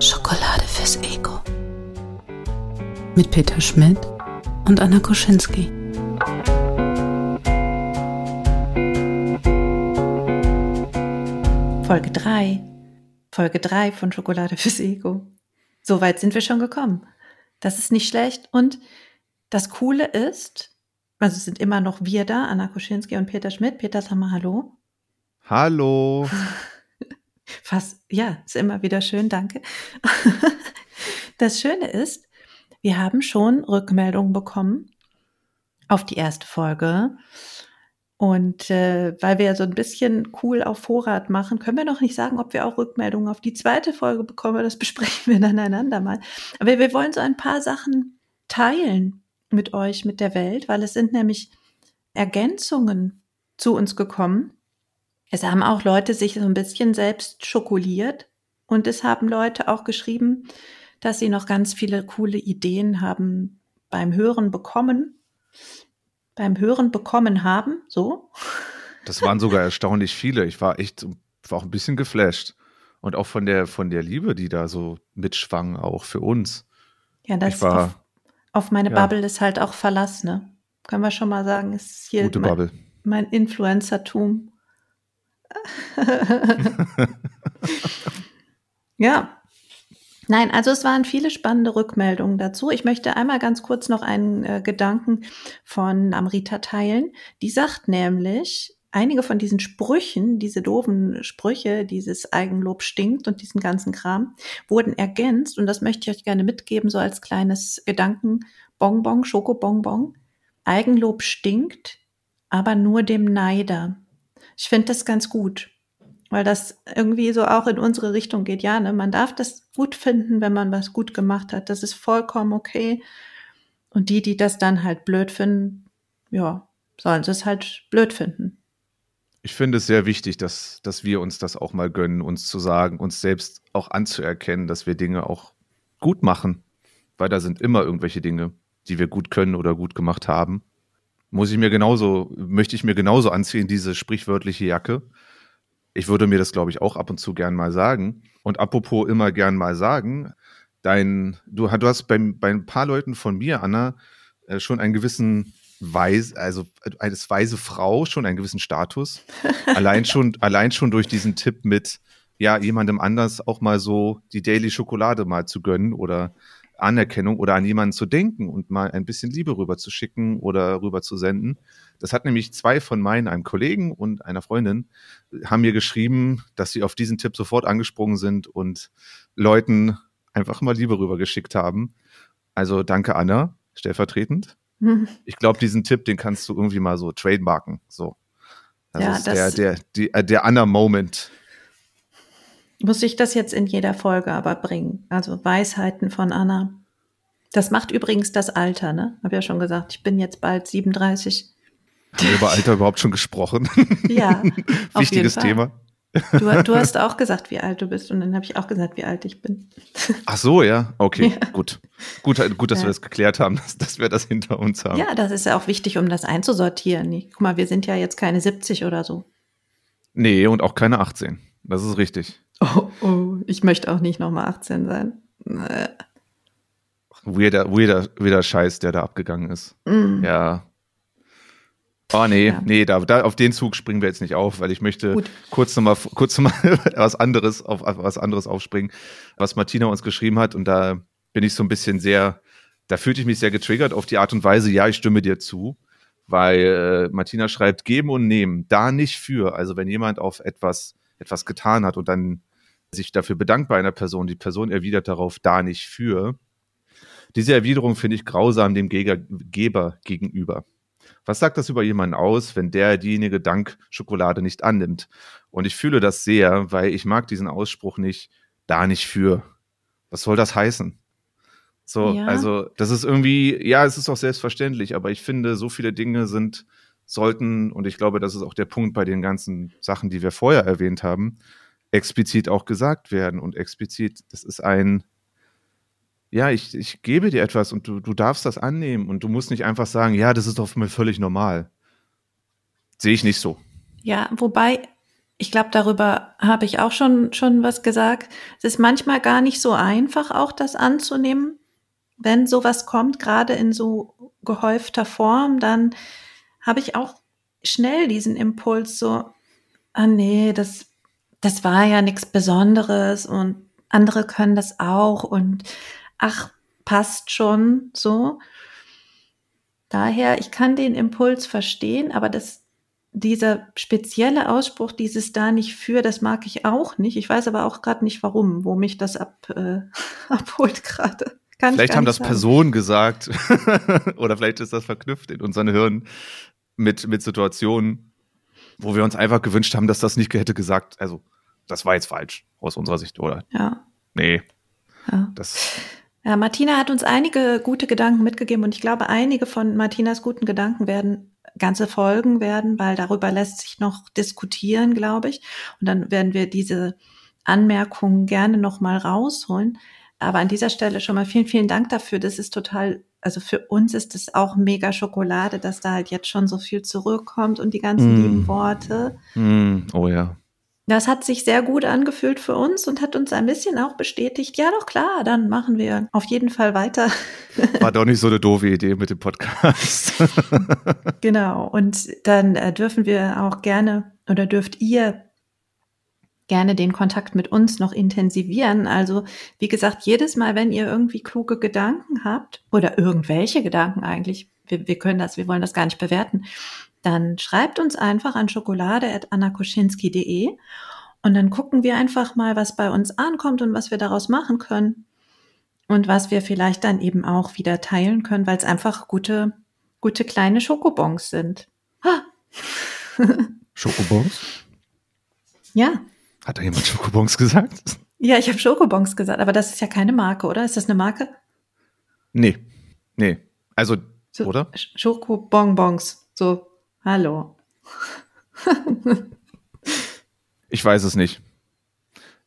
Schokolade fürs Ego. Mit Peter Schmidt und Anna Koschinski. Folge 3. Folge 3 von Schokolade fürs Ego. So weit sind wir schon gekommen. Das ist nicht schlecht. Und das Coole ist, also es sind immer noch wir da, Anna Koschinski und Peter Schmidt. Peter, sag mal Hallo. Hallo. Fast, ja, ist immer wieder schön, danke. Das Schöne ist, wir haben schon Rückmeldungen bekommen auf die erste Folge. Und äh, weil wir ja so ein bisschen cool auf Vorrat machen, können wir noch nicht sagen, ob wir auch Rückmeldungen auf die zweite Folge bekommen. Das besprechen wir dann einander mal. Aber wir wollen so ein paar Sachen teilen mit euch, mit der Welt, weil es sind nämlich Ergänzungen zu uns gekommen. Es haben auch Leute sich so ein bisschen selbst schokoliert und es haben Leute auch geschrieben, dass sie noch ganz viele coole Ideen haben beim Hören bekommen, beim Hören bekommen haben, so. Das waren sogar erstaunlich viele. Ich war echt, war auch ein bisschen geflasht. Und auch von der, von der Liebe, die da so mitschwang, auch für uns. Ja, das ich war, auf, auf meine ja. Bubble ist halt auch Verlass, ne? Können wir schon mal sagen, ist hier Gute mein, Bubble. mein Influencertum. ja. Nein, also es waren viele spannende Rückmeldungen dazu. Ich möchte einmal ganz kurz noch einen äh, Gedanken von Amrita teilen. Die sagt nämlich, einige von diesen Sprüchen, diese doofen Sprüche, dieses Eigenlob stinkt und diesen ganzen Kram, wurden ergänzt. Und das möchte ich euch gerne mitgeben, so als kleines Gedankenbonbon, Schokobonbon. Eigenlob stinkt, aber nur dem Neider. Ich finde das ganz gut, weil das irgendwie so auch in unsere Richtung geht. Ja, ne? man darf das gut finden, wenn man was gut gemacht hat. Das ist vollkommen okay. Und die, die das dann halt blöd finden, ja, sollen sie es halt blöd finden. Ich finde es sehr wichtig, dass, dass wir uns das auch mal gönnen, uns zu sagen, uns selbst auch anzuerkennen, dass wir Dinge auch gut machen. Weil da sind immer irgendwelche Dinge, die wir gut können oder gut gemacht haben. Muss ich mir genauso, möchte ich mir genauso anziehen, diese sprichwörtliche Jacke. Ich würde mir das, glaube ich, auch ab und zu gern mal sagen. Und apropos immer gern mal sagen, dein, du, du hast bei, bei ein paar Leuten von mir, Anna, äh, schon einen gewissen Weise, also als weise Frau schon einen gewissen Status. allein schon, allein schon durch diesen Tipp mit, ja, jemandem anders auch mal so die Daily Schokolade mal zu gönnen oder Anerkennung oder an jemanden zu denken und mal ein bisschen Liebe rüber zu schicken oder rüber zu senden. Das hat nämlich zwei von meinen, einem Kollegen und einer Freundin, haben mir geschrieben, dass sie auf diesen Tipp sofort angesprungen sind und Leuten einfach mal Liebe rüber geschickt haben. Also danke Anna, stellvertretend. Ich glaube, diesen Tipp, den kannst du irgendwie mal so trademarken. So. Das Ja, ist das- der, der, die, äh, der Anna-Moment. Muss ich das jetzt in jeder Folge aber bringen? Also Weisheiten von Anna. Das macht übrigens das Alter, ne? Hab ja schon gesagt, ich bin jetzt bald 37. Haben wir über Alter überhaupt schon gesprochen? Ja, Wichtiges. Thema. Du, du hast auch gesagt, wie alt du bist und dann habe ich auch gesagt, wie alt ich bin. Ach so, ja. Okay, Ja. gut. Gut, gut, dass Ja. wir das geklärt haben, dass, dass wir das hinter uns haben. Ja, das ist ja auch wichtig, um das einzusortieren. Guck mal, wir sind ja jetzt keine 70 oder so. Nee, und auch keine 18. Das ist richtig. Oh, oh, ich möchte auch nicht nochmal 18 sein. Äh, Weirder, weirder, weirder Scheiß, der da abgegangen ist. mm. Ja. Oh nee, Ja. nee, da, da auf den Zug springen wir jetzt nicht auf, weil ich möchte Gut. kurz nochmal kurz noch mal was anderes auf auf was anderes aufspringen, was Martina uns geschrieben hat und da bin ich so ein bisschen sehr, da fühlte ich mich sehr getriggert auf die Art und Weise, ja, ich stimme dir zu, weil äh, Martina schreibt geben und nehmen, da nicht für, also wenn jemand auf etwas etwas getan hat und dann sich dafür bedankt bei einer Person, die Person erwidert darauf da nicht für. Diese Erwiderung finde ich grausam dem Geber gegenüber. Was sagt das über jemanden aus, wenn der diejenige Dank Schokolade nicht annimmt? Und ich fühle das sehr, weil ich mag diesen Ausspruch nicht, da nicht für. Was soll das heißen? So, Ja. also, das ist irgendwie, ja, es ist auch selbstverständlich, aber ich finde, so viele Dinge sind, sollten, und ich glaube, das ist auch der Punkt bei den ganzen Sachen, die wir vorher erwähnt haben, explizit auch gesagt werden und explizit, das ist ein, ja, ich, ich gebe dir etwas und du, du darfst das annehmen und du musst nicht einfach sagen, ja, das ist doch mir völlig normal. Sehe ich nicht so. Ja, wobei, ich glaube, darüber habe ich auch schon, schon was gesagt. Es ist manchmal gar nicht so einfach, auch das anzunehmen. Wenn sowas kommt, gerade in so gehäufter Form, dann habe ich auch schnell diesen Impuls so, ah nee, das, das war ja nichts Besonderes und andere können das auch und ach, passt schon so. Daher, ich kann den Impuls verstehen, aber das, dieser spezielle Ausspruch, dieses da nicht für, das mag ich auch nicht. Ich weiß aber auch gerade nicht warum, wo mich das ab, äh, abholt gerade. Vielleicht haben das sagen. Personen gesagt oder vielleicht ist das verknüpft in unseren Hirnen mit, mit Situationen, wo wir uns einfach gewünscht haben, dass das nicht hätte gesagt. Also, das war jetzt falsch aus unserer Sicht, oder? Ja. Nee. Ja. Das ja, Martina hat uns einige gute Gedanken mitgegeben und ich glaube, einige von Martinas guten Gedanken werden ganze Folgen werden, weil darüber lässt sich noch diskutieren, glaube ich. Und dann werden wir diese Anmerkungen gerne noch mal rausholen. Aber an dieser Stelle schon mal vielen, vielen Dank dafür. Das ist total, also für uns ist es auch mega Schokolade, dass da halt jetzt schon so viel zurückkommt und die ganzen mm. lieben Worte. Mm. Oh ja. Das hat sich sehr gut angefühlt für uns und hat uns ein bisschen auch bestätigt, ja doch klar, dann machen wir auf jeden Fall weiter. War doch nicht so eine doofe Idee mit dem Podcast. genau, und dann äh, dürfen wir auch gerne oder dürft ihr gerne den Kontakt mit uns noch intensivieren. Also, wie gesagt, jedes Mal, wenn ihr irgendwie kluge Gedanken habt oder irgendwelche Gedanken eigentlich, wir, wir können das, wir wollen das gar nicht bewerten, dann schreibt uns einfach an schokolade.annakoschinski.de und dann gucken wir einfach mal, was bei uns ankommt und was wir daraus machen können und was wir vielleicht dann eben auch wieder teilen können, weil es einfach gute, gute kleine Schokobons sind. Ha! Schokobons? Ja. Hat da jemand Schokobons gesagt? Ja, ich habe Schokobons gesagt, aber das ist ja keine Marke, oder? Ist das eine Marke? Nee. Nee. Also, so, oder? Schokobonbons. So Hallo. ich weiß es nicht.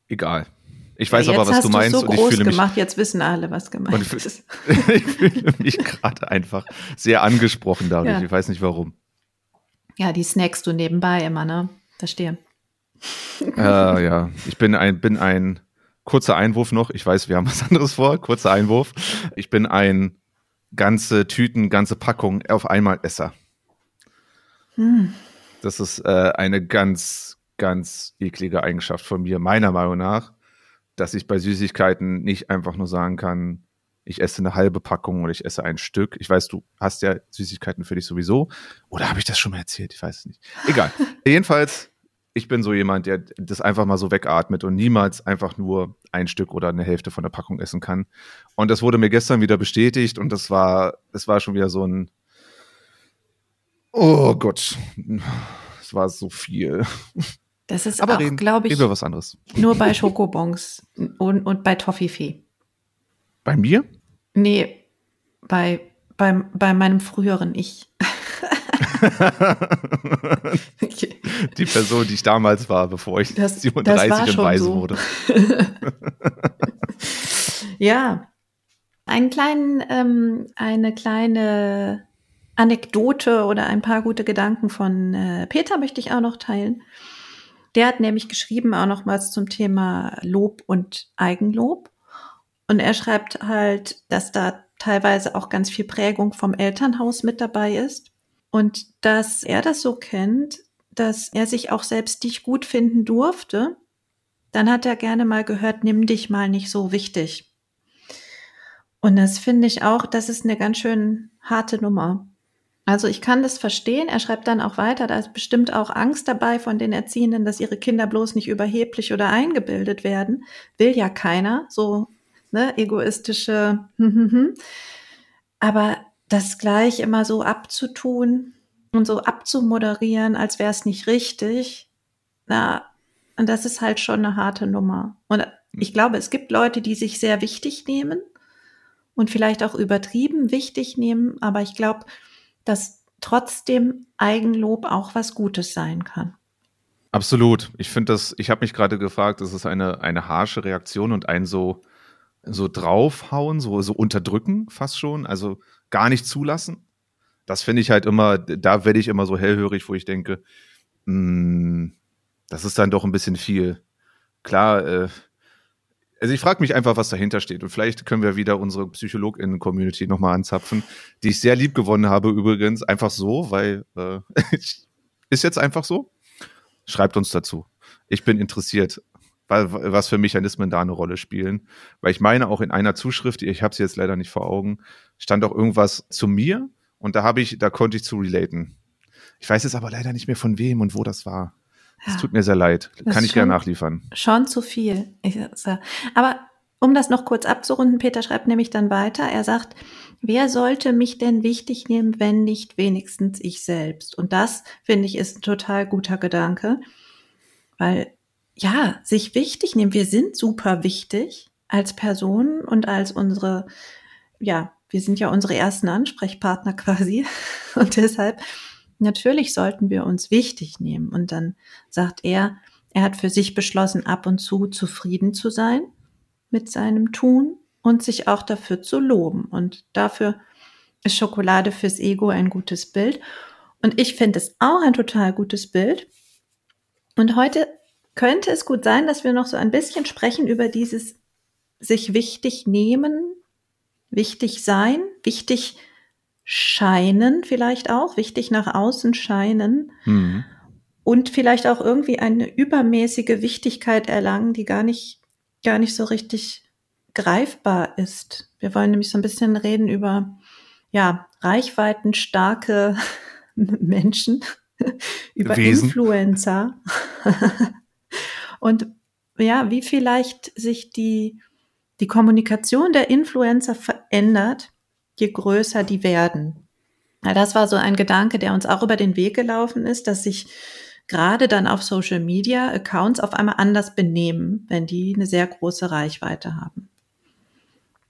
Egal. Ich weiß ja, aber, was du meinst. So und ich fühle mich, gemacht, jetzt wissen alle, was gemeint ich, ist. ich fühle mich gerade einfach sehr angesprochen dadurch. Ja. Ich weiß nicht warum. Ja, die snackst du nebenbei immer, ne? Verstehe. Äh, ja, ich bin ein, bin ein kurzer Einwurf noch. Ich weiß, wir haben was anderes vor. Kurzer Einwurf. Ich bin ein ganze Tüten, ganze Packung auf einmal Esser. Hm. Das ist äh, eine ganz, ganz eklige Eigenschaft von mir, meiner Meinung nach, dass ich bei Süßigkeiten nicht einfach nur sagen kann, ich esse eine halbe Packung oder ich esse ein Stück. Ich weiß, du hast ja Süßigkeiten für dich sowieso. Oder habe ich das schon mal erzählt? Ich weiß es nicht. Egal. Jedenfalls, ich bin so jemand, der das einfach mal so wegatmet und niemals einfach nur ein Stück oder eine Hälfte von der Packung essen kann. Und das wurde mir gestern wieder bestätigt und das war, das war schon wieder so ein, Oh Gott, es war so viel. Das ist Aber auch, glaube ich, was anderes. nur bei Schokobons und, und bei Toffifee. Bei mir? Nee, bei, bei, bei meinem früheren Ich. die Person, die ich damals war, bevor ich das, 37 und weise so. wurde. ja, einen kleinen, ähm, eine kleine Anekdote oder ein paar gute Gedanken von äh, Peter möchte ich auch noch teilen. Der hat nämlich geschrieben auch noch was zum Thema Lob und Eigenlob. Und er schreibt halt, dass da teilweise auch ganz viel Prägung vom Elternhaus mit dabei ist. Und dass er das so kennt, dass er sich auch selbst nicht gut finden durfte. Dann hat er gerne mal gehört, nimm dich mal nicht so wichtig. Und das finde ich auch, das ist eine ganz schön harte Nummer. Also ich kann das verstehen. Er schreibt dann auch weiter, da ist bestimmt auch Angst dabei von den Erziehenden, dass ihre Kinder bloß nicht überheblich oder eingebildet werden. Will ja keiner, so ne, egoistische. Aber das gleich immer so abzutun und so abzumoderieren, als wäre es nicht richtig, na, und das ist halt schon eine harte Nummer. Und ich glaube, es gibt Leute, die sich sehr wichtig nehmen und vielleicht auch übertrieben wichtig nehmen, aber ich glaube, dass trotzdem Eigenlob auch was Gutes sein kann. Absolut. Ich finde das, ich habe mich gerade gefragt, das ist eine, eine harsche Reaktion und ein so so draufhauen, so, so unterdrücken fast schon, also gar nicht zulassen. Das finde ich halt immer, da werde ich immer so hellhörig, wo ich denke, mh, hm, das ist dann doch ein bisschen viel. Klar, äh, also ich frage mich einfach, was dahinter steht. Und vielleicht können wir wieder unsere PsychologInnen-Community nochmal anzapfen, die ich sehr lieb gewonnen habe übrigens. Einfach so, weil äh, ist jetzt einfach so. Schreibt uns dazu. Ich bin interessiert, was für Mechanismen da eine Rolle spielen. Weil ich meine, auch in einer Zuschrift, ich habe sie jetzt leider nicht vor Augen, stand auch irgendwas zu mir und da habe ich, da konnte ich zu relaten. Ich weiß jetzt aber leider nicht mehr von wem und wo das war. Es ja, tut mir sehr leid. Kann ich gerne nachliefern. Schon zu viel. Ich, aber um das noch kurz abzurunden, Peter schreibt nämlich dann weiter. Er sagt, wer sollte mich denn wichtig nehmen, wenn nicht wenigstens ich selbst? Und das, finde ich, ist ein total guter Gedanke, weil ja, sich wichtig nehmen. Wir sind super wichtig als Personen und als unsere, ja, wir sind ja unsere ersten Ansprechpartner quasi. Und deshalb natürlich sollten wir uns wichtig nehmen. Und dann sagt er, er hat für sich beschlossen, ab und zu zufrieden zu sein mit seinem Tun und sich auch dafür zu loben. Und dafür ist Schokolade fürs Ego ein gutes Bild. Und ich finde es auch ein total gutes Bild. Und heute könnte es gut sein, dass wir noch so ein bisschen sprechen über dieses sich wichtig nehmen, wichtig sein, wichtig scheinen vielleicht auch, wichtig nach außen scheinen mhm. und vielleicht auch irgendwie eine übermäßige Wichtigkeit erlangen, die gar nicht, gar nicht so richtig greifbar ist. Wir wollen nämlich so ein bisschen reden über, ja, reichweitenstarke Menschen, über Wesen. Influencer und ja, wie vielleicht sich die, die Kommunikation der Influencer verändert, je größer die werden. Ja, das war so ein Gedanke, der uns auch über den Weg gelaufen ist, dass sich gerade dann auf Social Media Accounts auf einmal anders benehmen, wenn die eine sehr große Reichweite haben.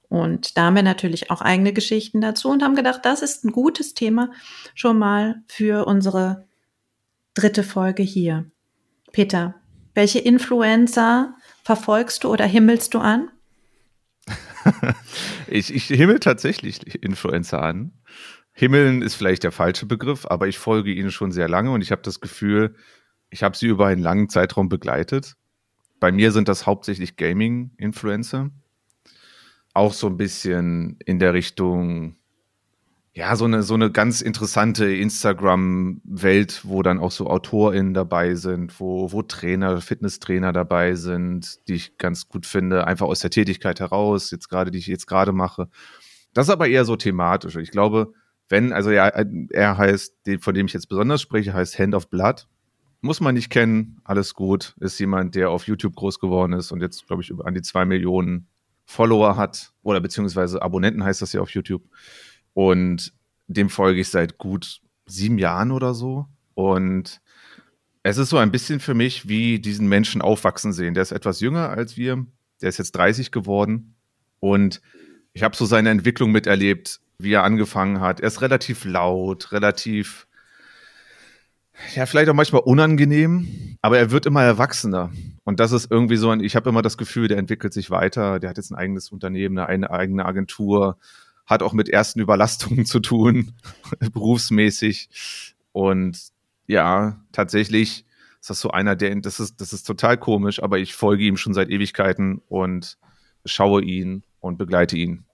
Und da haben wir natürlich auch eigene Geschichten dazu und haben gedacht, das ist ein gutes Thema schon mal für unsere dritte Folge hier. Peter, welche Influencer verfolgst du oder himmelst du an? ich, ich himmel tatsächlich Influencer an. Himmeln ist vielleicht der falsche Begriff, aber ich folge ihnen schon sehr lange und ich habe das Gefühl, ich habe sie über einen langen Zeitraum begleitet. Bei mir sind das hauptsächlich Gaming-Influencer. Auch so ein bisschen in der Richtung ja, so eine, so eine ganz interessante Instagram-Welt, wo dann auch so AutorInnen dabei sind, wo, wo Trainer, Fitnesstrainer dabei sind, die ich ganz gut finde, einfach aus der Tätigkeit heraus, jetzt gerade, die ich jetzt gerade mache. Das ist aber eher so thematisch. Ich glaube, wenn, also ja, er heißt, von dem ich jetzt besonders spreche, heißt Hand of Blood. Muss man nicht kennen, alles gut. Ist jemand, der auf YouTube groß geworden ist und jetzt, glaube ich, an die zwei Millionen Follower hat. Oder beziehungsweise Abonnenten heißt das ja auf YouTube. Und dem folge ich seit gut sieben Jahren oder so. Und es ist so ein bisschen für mich wie diesen Menschen aufwachsen sehen. Der ist etwas jünger als wir. Der ist jetzt 30 geworden. Und ich habe so seine Entwicklung miterlebt, wie er angefangen hat. Er ist relativ laut, relativ, ja, vielleicht auch manchmal unangenehm, aber er wird immer erwachsener. Und das ist irgendwie so ein, ich habe immer das Gefühl, der entwickelt sich weiter. Der hat jetzt ein eigenes Unternehmen, eine eigene Agentur hat auch mit ersten Überlastungen zu tun, berufsmäßig. Und ja, tatsächlich ist das so einer, der, das ist, das ist total komisch, aber ich folge ihm schon seit Ewigkeiten und schaue ihn und begleite ihn.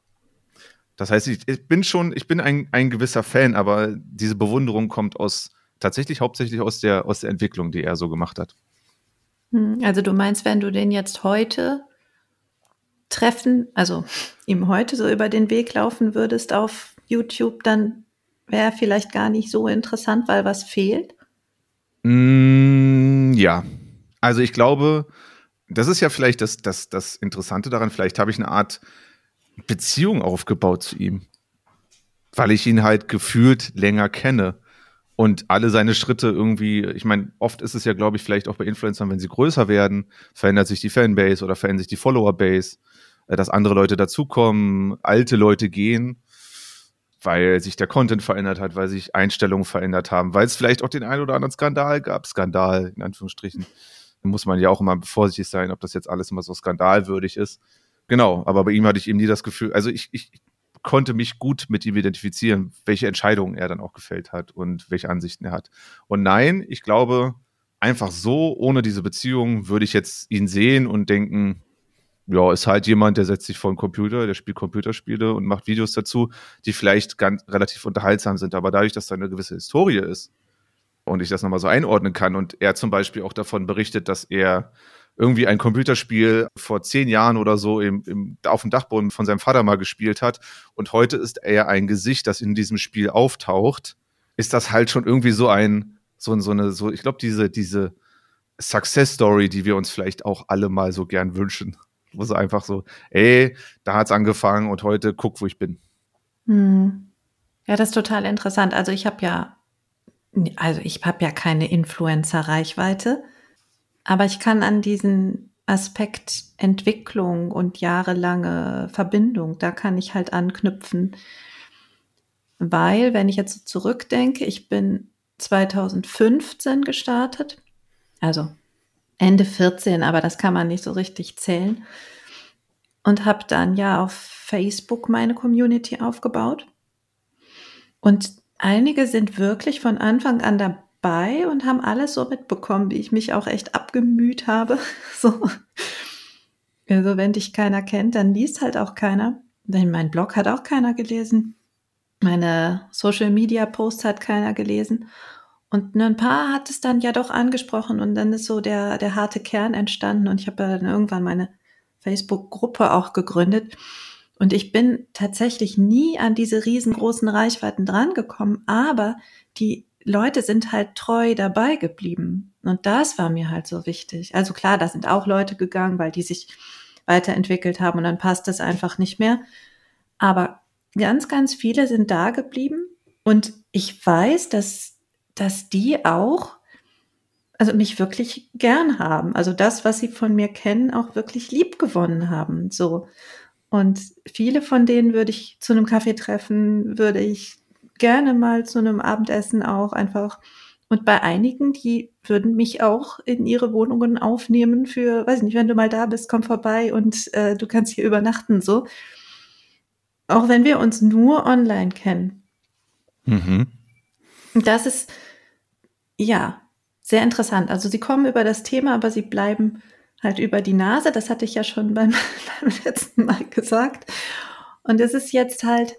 Das heißt, ich, ich bin schon, ich bin ein, ein gewisser Fan, aber diese Bewunderung kommt aus, tatsächlich hauptsächlich aus der, aus der Entwicklung, die er so gemacht hat. Hm, also du meinst, wenn du den jetzt heute treffen, also ihm heute so über den Weg laufen würdest auf YouTube, dann wäre vielleicht gar nicht so interessant, weil was fehlt? Mm, ja, also ich glaube, das ist ja vielleicht das, das, das Interessante daran, vielleicht habe ich eine Art Beziehung aufgebaut zu ihm, weil ich ihn halt gefühlt länger kenne und alle seine Schritte irgendwie, ich meine, oft ist es ja, glaube ich, vielleicht auch bei Influencern, wenn sie größer werden, verändert sich die Fanbase oder verändert sich die Followerbase. Äh, dass andere Leute dazukommen, alte Leute gehen, weil sich der Content verändert hat, weil sich Einstellungen verändert haben, weil es vielleicht auch den einen oder anderen Skandal gab. Skandal, in Anführungsstrichen. Da muss man ja auch immer vorsichtig sein, ob das jetzt alles immer so skandalwürdig ist. Genau, aber bei ihm hatte ich eben nie das Gefühl, also ich, ich konnte mich gut mit ihm identifizieren, welche Entscheidungen er dann auch gefällt hat und welche Ansichten er hat. Und nein, ich glaube, einfach so, ohne diese Beziehung, würde ich jetzt ihn sehen und denken, ja, ist halt jemand, der setzt sich vor den Computer, der spielt Computerspiele und macht Videos dazu, die vielleicht ganz relativ unterhaltsam sind. Aber dadurch, dass da eine gewisse Historie ist und ich das nochmal so einordnen kann und er zum Beispiel auch davon berichtet, dass er irgendwie ein Computerspiel vor zehn Jahren oder so im, im, auf dem Dachboden von seinem Vater mal gespielt hat und heute ist er ein Gesicht, das in diesem Spiel auftaucht, ist das halt schon irgendwie so ein, so, so eine, so, ich glaube, diese, diese Success Story, die wir uns vielleicht auch alle mal so gern wünschen wo sie einfach so, ey, da hat's angefangen und heute guck, wo ich bin. Hm. Ja, das ist total interessant. Also ich habe ja, also ich habe ja keine Influencer-Reichweite, aber ich kann an diesen Aspekt Entwicklung und jahrelange Verbindung, da kann ich halt anknüpfen. Weil, wenn ich jetzt zurückdenke, ich bin 2015 gestartet, also Ende 14, aber das kann man nicht so richtig zählen. Und habe dann ja auf Facebook meine Community aufgebaut. Und einige sind wirklich von Anfang an dabei und haben alles so mitbekommen, wie ich mich auch echt abgemüht habe. So. Also wenn dich keiner kennt, dann liest halt auch keiner. Denn mein Blog hat auch keiner gelesen. Meine Social Media Posts hat keiner gelesen. Und ein paar hat es dann ja doch angesprochen und dann ist so der, der harte Kern entstanden und ich habe dann irgendwann meine Facebook-Gruppe auch gegründet. Und ich bin tatsächlich nie an diese riesengroßen Reichweiten drangekommen, aber die Leute sind halt treu dabei geblieben. Und das war mir halt so wichtig. Also klar, da sind auch Leute gegangen, weil die sich weiterentwickelt haben und dann passt das einfach nicht mehr. Aber ganz, ganz viele sind da geblieben. Und ich weiß, dass dass die auch, also mich wirklich gern haben. Also das, was sie von mir kennen, auch wirklich lieb gewonnen haben. So. Und viele von denen würde ich zu einem Kaffee treffen, würde ich gerne mal zu einem Abendessen auch einfach. Und bei einigen, die würden mich auch in ihre Wohnungen aufnehmen für, weiß nicht, wenn du mal da bist, komm vorbei und äh, du kannst hier übernachten, so. Auch wenn wir uns nur online kennen. Mhm. Das ist, ja, sehr interessant. Also sie kommen über das Thema, aber sie bleiben halt über die Nase. Das hatte ich ja schon beim, beim letzten Mal gesagt. Und es ist jetzt halt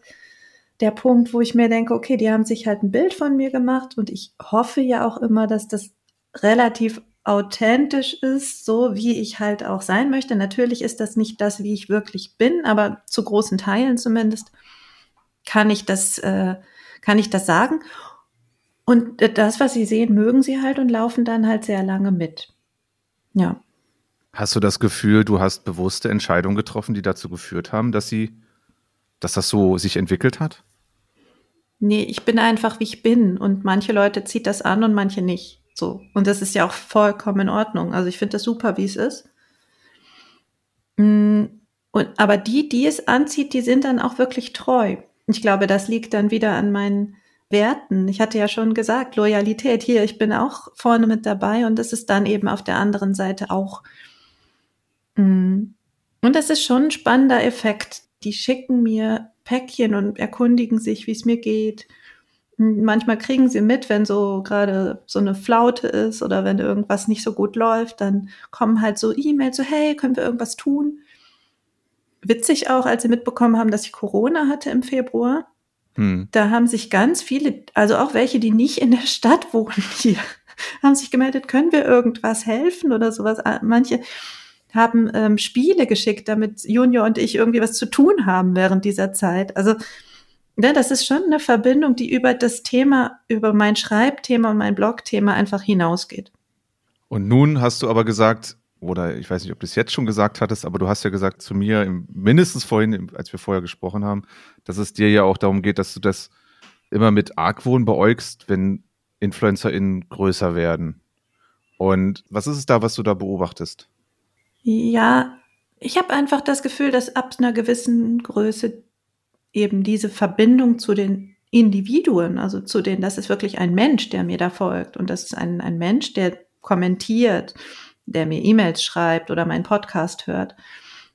der Punkt, wo ich mir denke, okay, die haben sich halt ein Bild von mir gemacht und ich hoffe ja auch immer, dass das relativ authentisch ist, so wie ich halt auch sein möchte. Natürlich ist das nicht das, wie ich wirklich bin, aber zu großen Teilen zumindest kann ich das, äh, kann ich das sagen. Und das, was sie sehen, mögen sie halt und laufen dann halt sehr lange mit. Ja. Hast du das Gefühl, du hast bewusste Entscheidungen getroffen, die dazu geführt haben, dass sie, dass das so sich entwickelt hat? Nee, ich bin einfach, wie ich bin. Und manche Leute zieht das an und manche nicht. So. Und das ist ja auch vollkommen in Ordnung. Also ich finde das super, wie es ist. Mm, und, aber die, die es anzieht, die sind dann auch wirklich treu. Ich glaube, das liegt dann wieder an meinen Werten. Ich hatte ja schon gesagt, Loyalität hier, ich bin auch vorne mit dabei und das ist dann eben auf der anderen Seite auch. Mm. Und das ist schon ein spannender Effekt. Die schicken mir Päckchen und erkundigen sich, wie es mir geht. Mm, manchmal kriegen sie mit, wenn so gerade so eine Flaute ist oder wenn irgendwas nicht so gut läuft, dann kommen halt so E-Mails, so hey, können wir irgendwas tun? Witzig auch, als sie mitbekommen haben, dass ich Corona hatte im Februar hm. Da haben sich ganz viele, also auch welche, die nicht in der Stadt wohnen hier, haben sich gemeldet, können wir irgendwas helfen oder sowas. Ah, manche haben ähm, Spiele geschickt, damit Junior und ich irgendwie was zu tun haben während dieser Zeit. Also ja, das ist schon eine Verbindung, die über das Thema, über mein Schreibthema und mein Blogthema einfach hinausgeht. Und nun hast du aber gesagt, oder ich weiß nicht, ob du es jetzt schon gesagt hattest, aber du hast ja gesagt zu mir, mindestens vorhin, als wir vorher gesprochen haben, dass es dir ja auch darum geht, dass du das immer mit Argwohn beäugst, wenn InfluencerInnen größer werden. Und was ist es da, was du da beobachtest? Ja, ich habe einfach das Gefühl, dass ab einer gewissen Größe eben diese Verbindung zu den Individuen, also zu denen, das ist wirklich ein Mensch, der mir da folgt und das ist ein, ein Mensch, der kommentiert der mir E-Mails schreibt oder meinen Podcast hört.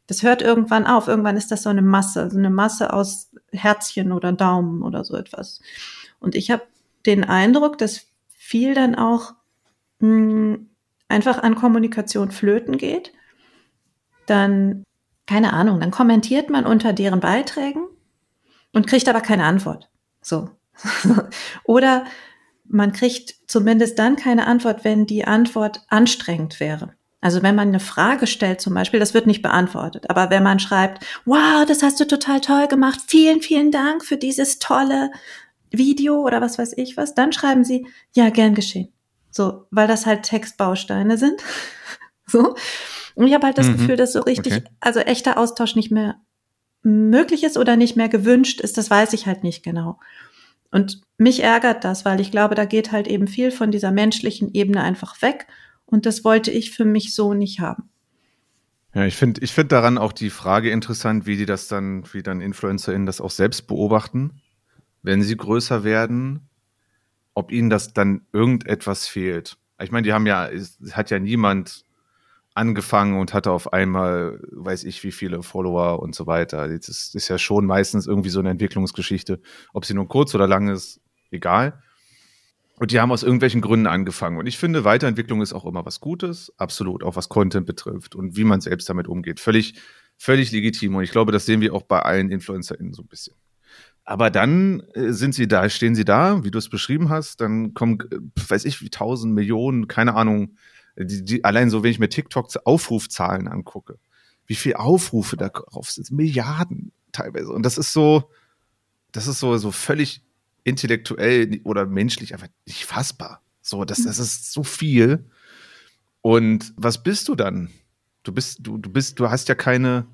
Das hört irgendwann auf. Irgendwann ist das so eine Masse, so eine Masse aus Herzchen oder Daumen oder so etwas. Und ich habe den Eindruck, dass viel dann auch mh, hm, einfach an Kommunikation flöten geht. Dann, keine Ahnung, dann kommentiert man unter deren Beiträgen und kriegt aber keine Antwort. So. Oder man kriegt zumindest dann keine Antwort, wenn die Antwort anstrengend wäre. Also wenn man eine Frage stellt zum Beispiel, das wird nicht beantwortet. Aber wenn man schreibt, wow, das hast du total toll gemacht, vielen, vielen Dank für dieses tolle Video oder was weiß ich was, dann schreiben sie, ja, gern geschehen. So, weil das halt Textbausteine sind. so. Und ich habe halt das mhm. Gefühl, dass so richtig, okay. also echter Austausch nicht mehr möglich ist oder nicht mehr gewünscht ist, das weiß ich halt nicht genau. Und mich ärgert das, weil ich glaube, da geht halt eben viel von dieser menschlichen Ebene einfach weg. Und das wollte ich für mich so nicht haben. Ja, ich finde ich finde daran auch die Frage interessant, wie die das dann, wie dann InfluencerInnen das auch selbst beobachten, wenn sie größer werden, ob ihnen das dann irgendetwas fehlt. Ich meine, die haben ja, es hat ja niemand angefangen und hatte auf einmal, weiß ich, wie viele Follower und so weiter. Das ist, ist ja schon meistens irgendwie so eine Entwicklungsgeschichte. Ob sie nur kurz oder lang ist, egal. Und die haben aus irgendwelchen Gründen angefangen. Und ich finde, Weiterentwicklung ist auch immer was Gutes, absolut, auch was Content betrifft und wie man selbst damit umgeht. Völlig, völlig legitim. Und ich glaube, das sehen wir auch bei allen InfluencerInnen so ein bisschen. Aber dann äh, sind sie da, stehen sie da, wie du es beschrieben hast, dann kommen, äh, weiß ich, wie tausend Millionen, keine Ahnung, die, die, allein so, wenn ich mir TikTok-Aufrufzahlen angucke, wie viel Aufrufe da drauf sind, Milliarden teilweise. Und das ist so, das ist so, so völlig intellektuell oder menschlich einfach nicht fassbar. So, das, das ist so viel. Und was bist du dann? Du bist, du, du bist, du hast ja keine,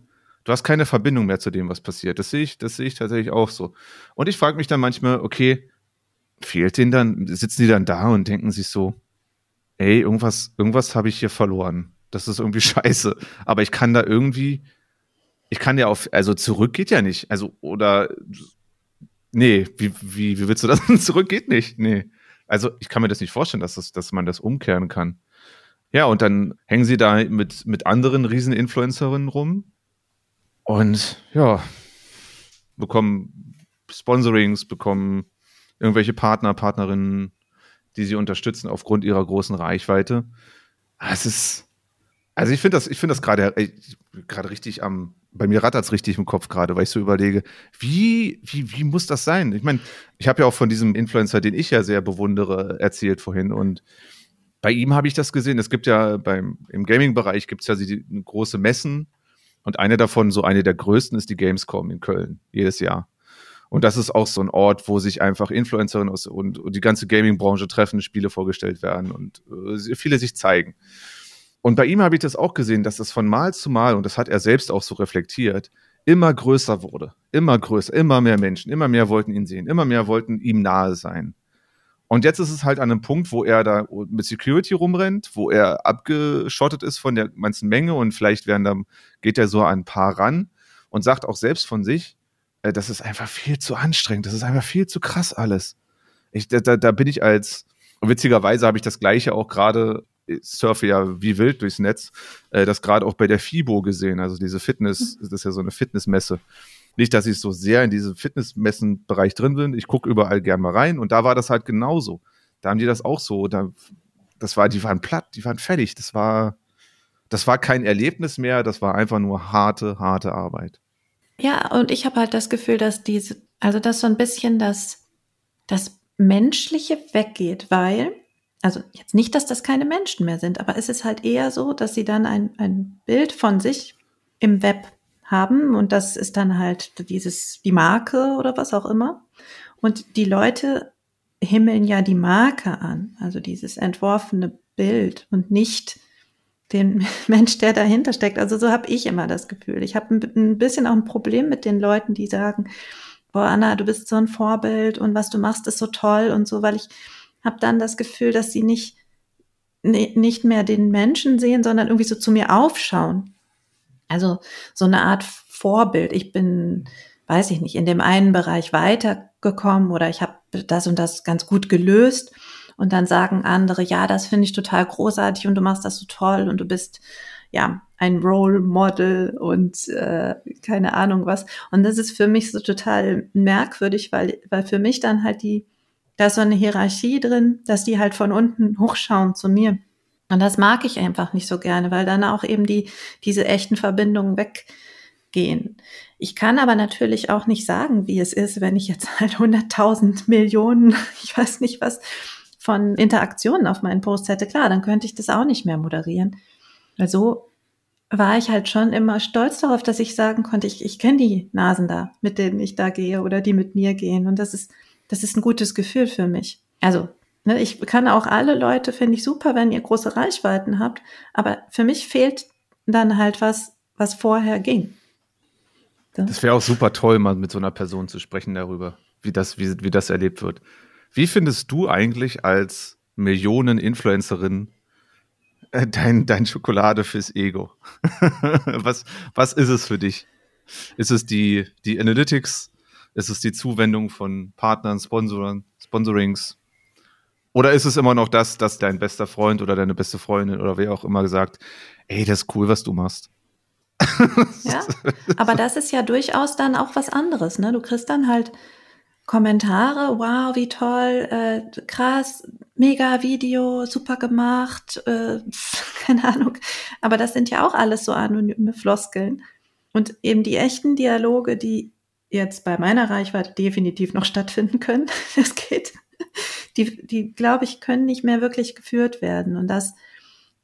du hast keine Verbindung mehr zu dem, was passiert. Das sehe ich, das sehe ich tatsächlich auch so. Und ich frage mich dann manchmal, okay, fehlt denen dann, sitzen die dann da und denken sich so, ey, irgendwas, irgendwas habe ich hier verloren. Das ist irgendwie scheiße. Aber ich kann da irgendwie, ich kann ja auf, also zurück geht ja nicht. Also, oder, nee, wie, wie, wie willst du das? zurück geht nicht. Nee. Also, ich kann mir das nicht vorstellen, dass, das, dass man das umkehren kann. Ja, und dann hängen sie da mit, mit anderen Rieseninfluencerinnen rum und ja, bekommen Sponsorings, bekommen irgendwelche Partner, Partnerinnen, die sie unterstützen aufgrund ihrer großen Reichweite. Ah, es ist, also ich finde das, ich finde das gerade, gerade richtig am, bei mir rattert es richtig im Kopf gerade, weil ich so überlege, wie, wie, wie muss das sein? Ich meine, ich habe ja auch von diesem Influencer, den ich ja sehr bewundere, erzählt vorhin und bei ihm habe ich das gesehen. Es gibt ja beim, im Gaming-Bereich gibt es ja die große Messen und eine davon, so eine der größten, ist die Gamescom in Köln, jedes Jahr. Und das ist auch so ein Ort, wo sich einfach Influencerinnen aus und, und die ganze Gaming-Branche treffen, Spiele vorgestellt werden und äh, viele sich zeigen. Und bei ihm habe ich das auch gesehen, dass es von Mal zu Mal, und das hat er selbst auch so reflektiert, immer größer wurde. Immer größer, immer mehr Menschen, immer mehr wollten ihn sehen, immer mehr wollten ihm nahe sein. Und jetzt ist es halt an einem Punkt, wo er da mit Security rumrennt, wo er abgeschottet ist von der ganzen Menge und vielleicht werden dann, geht er so an ein paar ran und sagt auch selbst von sich, äh, das ist einfach viel zu anstrengend, das ist einfach viel zu krass alles. Ich, da, da bin ich als, witzigerweise habe ich das gleiche auch gerade, surfe ja wie wild durchs Netz, äh, das gerade auch bei der FIBO gesehen, also diese Fitness, mhm. das ist ja so eine Fitnessmesse. Nicht, dass ich so sehr in diesem Fitnessmessen-Bereich drin bin, ich gucke überall gern mal rein und da war das halt genauso. Da haben die das auch so, da, das war, die waren platt, die waren fertig, das war, das war kein Erlebnis mehr, das war einfach nur harte, harte Arbeit. Ja, und ich habe halt das Gefühl, dass diese, also dass so ein bisschen das, das Menschliche weggeht, weil, also jetzt nicht, dass das keine Menschen mehr sind, aber es ist halt eher so, dass sie dann ein, ein Bild von sich im Web haben und das ist dann halt dieses, die Marke oder was auch immer. Und die Leute himmeln ja die Marke an, also dieses entworfene Bild und nicht den Mensch, der dahinter steckt. Also so habe ich immer das Gefühl. Ich habe ein bisschen auch ein Problem mit den Leuten, die sagen, boah, Anna, du bist so ein Vorbild und was du machst, ist so toll und so, weil ich habe dann das Gefühl, dass sie nicht, nicht mehr den Menschen sehen, sondern irgendwie so zu mir aufschauen. Also so eine Art Vorbild. Ich bin, weiß ich nicht, in dem einen Bereich weitergekommen oder ich habe das und das ganz gut gelöst und dann sagen andere, ja, das finde ich total großartig und du machst das so toll und du bist ja, ein Role Model und äh, keine Ahnung was. Und das ist für mich so total merkwürdig, weil, weil für mich dann halt die, da ist so eine Hierarchie drin, dass die halt von unten hochschauen zu mir. Und das mag ich einfach nicht so gerne, weil dann auch eben die, diese echten Verbindungen weggehen. Ich kann aber natürlich auch nicht sagen, wie es ist, wenn ich jetzt halt 100.000 Millionen, ich weiß nicht was, von Interaktionen auf meinen Post hätte. Klar, dann könnte ich das auch nicht mehr moderieren. Also war ich halt schon immer stolz darauf, dass ich sagen konnte, ich, ich kenne die Nasen da, mit denen ich da gehe oder die mit mir gehen. Und das ist, das ist ein gutes Gefühl für mich. Also Ne, ich kann auch alle Leute, finde ich super, wenn ihr große Reichweiten habt, aber für mich fehlt dann halt was, was vorher ging. So. Das wäre auch super toll, mal mit so einer Person zu sprechen darüber, wie das, wie, wie das erlebt wird. Wie findest du eigentlich als Millionen-Influencerin äh, dein, dein Schokolade fürs Ego? was, was ist es für dich? Ist es die, die Analytics? Ist es die Zuwendung von Partnern, Sponsoren, Sponsorings? Oder ist es immer noch das, dass dein bester Freund oder deine beste Freundin oder wer auch immer gesagt, ey, das ist cool, was du machst? ja, aber das ist ja durchaus dann auch was anderes. Ne? Du kriegst dann halt Kommentare, wow, wie toll, äh, krass, mega Video, super gemacht, äh, keine Ahnung. Aber das sind ja auch alles so anonyme Floskeln. Und eben die echten Dialoge, die jetzt bei meiner Reichweite definitiv noch stattfinden können, das geht die, die glaube ich, können nicht mehr wirklich geführt werden. Und das,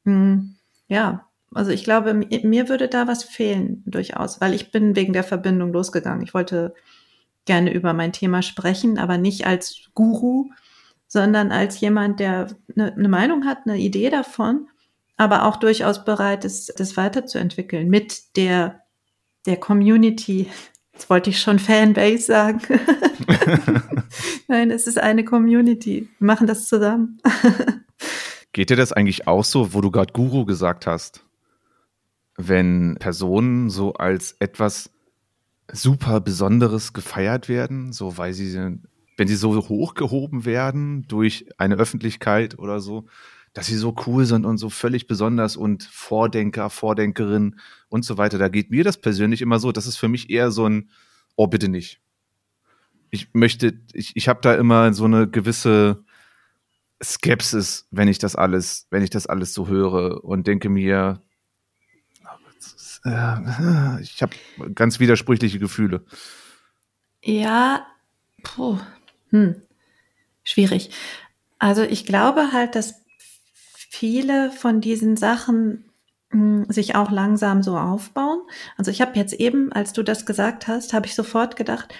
mh, hm, ja, also ich glaube, mir würde da was fehlen durchaus, weil ich bin wegen der Verbindung losgegangen. Ich wollte gerne über mein Thema sprechen, aber nicht als Guru, sondern als jemand, der eine, eine Meinung hat, eine Idee davon, aber auch durchaus bereit ist, das weiterzuentwickeln mit der, der Community, Jetzt wollte ich schon Fanbase sagen. Nein, es ist eine Community. Wir machen das zusammen. Geht dir das eigentlich auch so, wo du gerade Guru gesagt hast? Wenn Personen so als etwas super Besonderes gefeiert werden, so weil sie, wenn sie so hochgehoben werden durch eine Öffentlichkeit oder so, dass sie so cool sind und so völlig besonders und Vordenker, Vordenkerin und so weiter. Da geht mir das persönlich immer so. Das ist für mich eher so ein, oh, bitte nicht. Ich möchte, ich, ich habe da immer so eine gewisse Skepsis, wenn ich das alles, wenn ich das alles so höre und denke mir, äh, ich habe ganz widersprüchliche Gefühle. Ja, puh, hm, schwierig. Also ich glaube halt, dass viele von diesen Sachen hm, sich auch langsam so aufbauen. Also ich habe jetzt eben, als du das gesagt hast, habe ich sofort gedacht,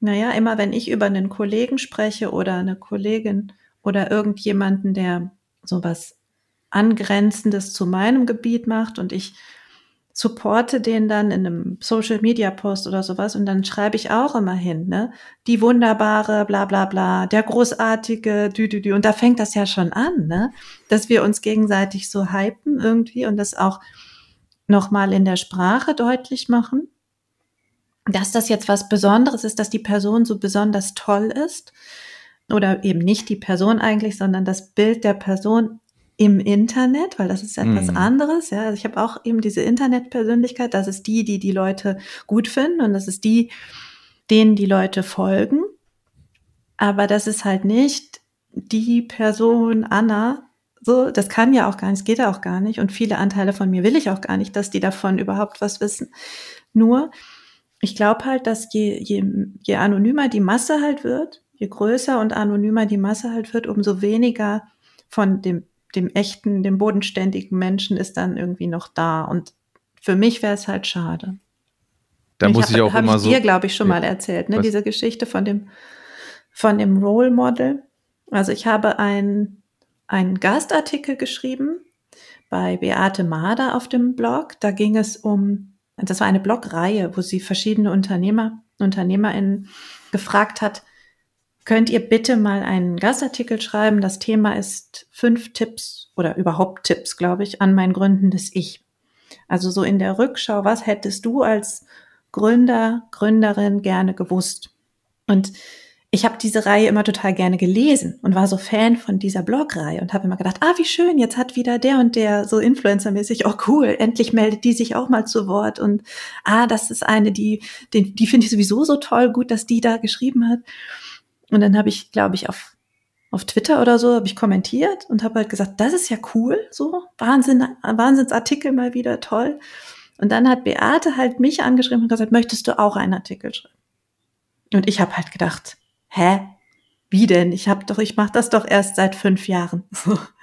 naja, immer wenn ich über einen Kollegen spreche oder eine Kollegin oder irgendjemanden, der sowas Angrenzendes zu meinem Gebiet macht und ich supporte den dann in einem Social Media Post oder sowas und dann schreibe ich auch immer hin, ne? Die wunderbare, bla bla bla, der großartige, dü dü dü. Und da fängt das ja schon an, ne? Dass wir uns gegenseitig so hypen irgendwie und das auch nochmal in der Sprache deutlich machen, dass das jetzt was Besonderes ist, dass die Person so besonders toll ist. Oder eben nicht die Person eigentlich, sondern das Bild der Person im Internet, weil das ist etwas mhm. anderes. Ja, also ich habe auch eben diese Internetpersönlichkeit. Das ist die, die die Leute gut finden und das ist die, denen die Leute folgen. Aber das ist halt nicht die Person Anna. So, das kann ja auch gar nicht, geht ja auch gar nicht. Und viele Anteile von mir will ich auch gar nicht, dass die davon überhaupt was wissen. Nur, ich glaube halt, dass je, je, je anonymer die Masse halt wird, je größer und anonymer die Masse halt wird, umso weniger von dem dem echten, dem bodenständigen Menschen ist dann irgendwie noch da. Und für mich wäre es halt schade. Da muss ich, ich auch hab immer ich so. dir, glaube ich, schon ja, mal erzählt, ne? Diese Geschichte von dem, von dem Role Model. Also ich habe ein, einen Gastartikel geschrieben bei Beate Mader auf dem Blog. Da ging es um, das war eine Blogreihe, wo sie verschiedene Unternehmer, UnternehmerInnen gefragt hat, könnt ihr bitte mal einen Gastartikel schreiben. Das Thema ist fünf Tipps oder überhaupt Tipps, glaube ich, an mein gründendes Ich. Also so in der Rückschau, was hättest du als Gründer, Gründerin gerne gewusst? Und ich habe diese Reihe immer total gerne gelesen und war so Fan von dieser Blogreihe und habe immer gedacht, ah, wie schön, jetzt hat wieder der und der so Influencer-mäßig, oh cool, endlich meldet die sich auch mal zu Wort und ah, das ist eine, die, die, die finde ich sowieso so toll, gut, dass die da geschrieben hat. Und dann habe ich, glaube ich, auf, auf Twitter oder so, habe ich kommentiert und habe halt gesagt, das ist ja cool, so, Wahnsinn, Wahnsinnsartikel mal wieder, toll. Und dann hat Beate halt mich angeschrieben und gesagt, möchtest du auch einen Artikel schreiben? Und ich habe halt gedacht, hä? Wie denn? Ich habe doch, ich mache das doch erst seit fünf Jahren.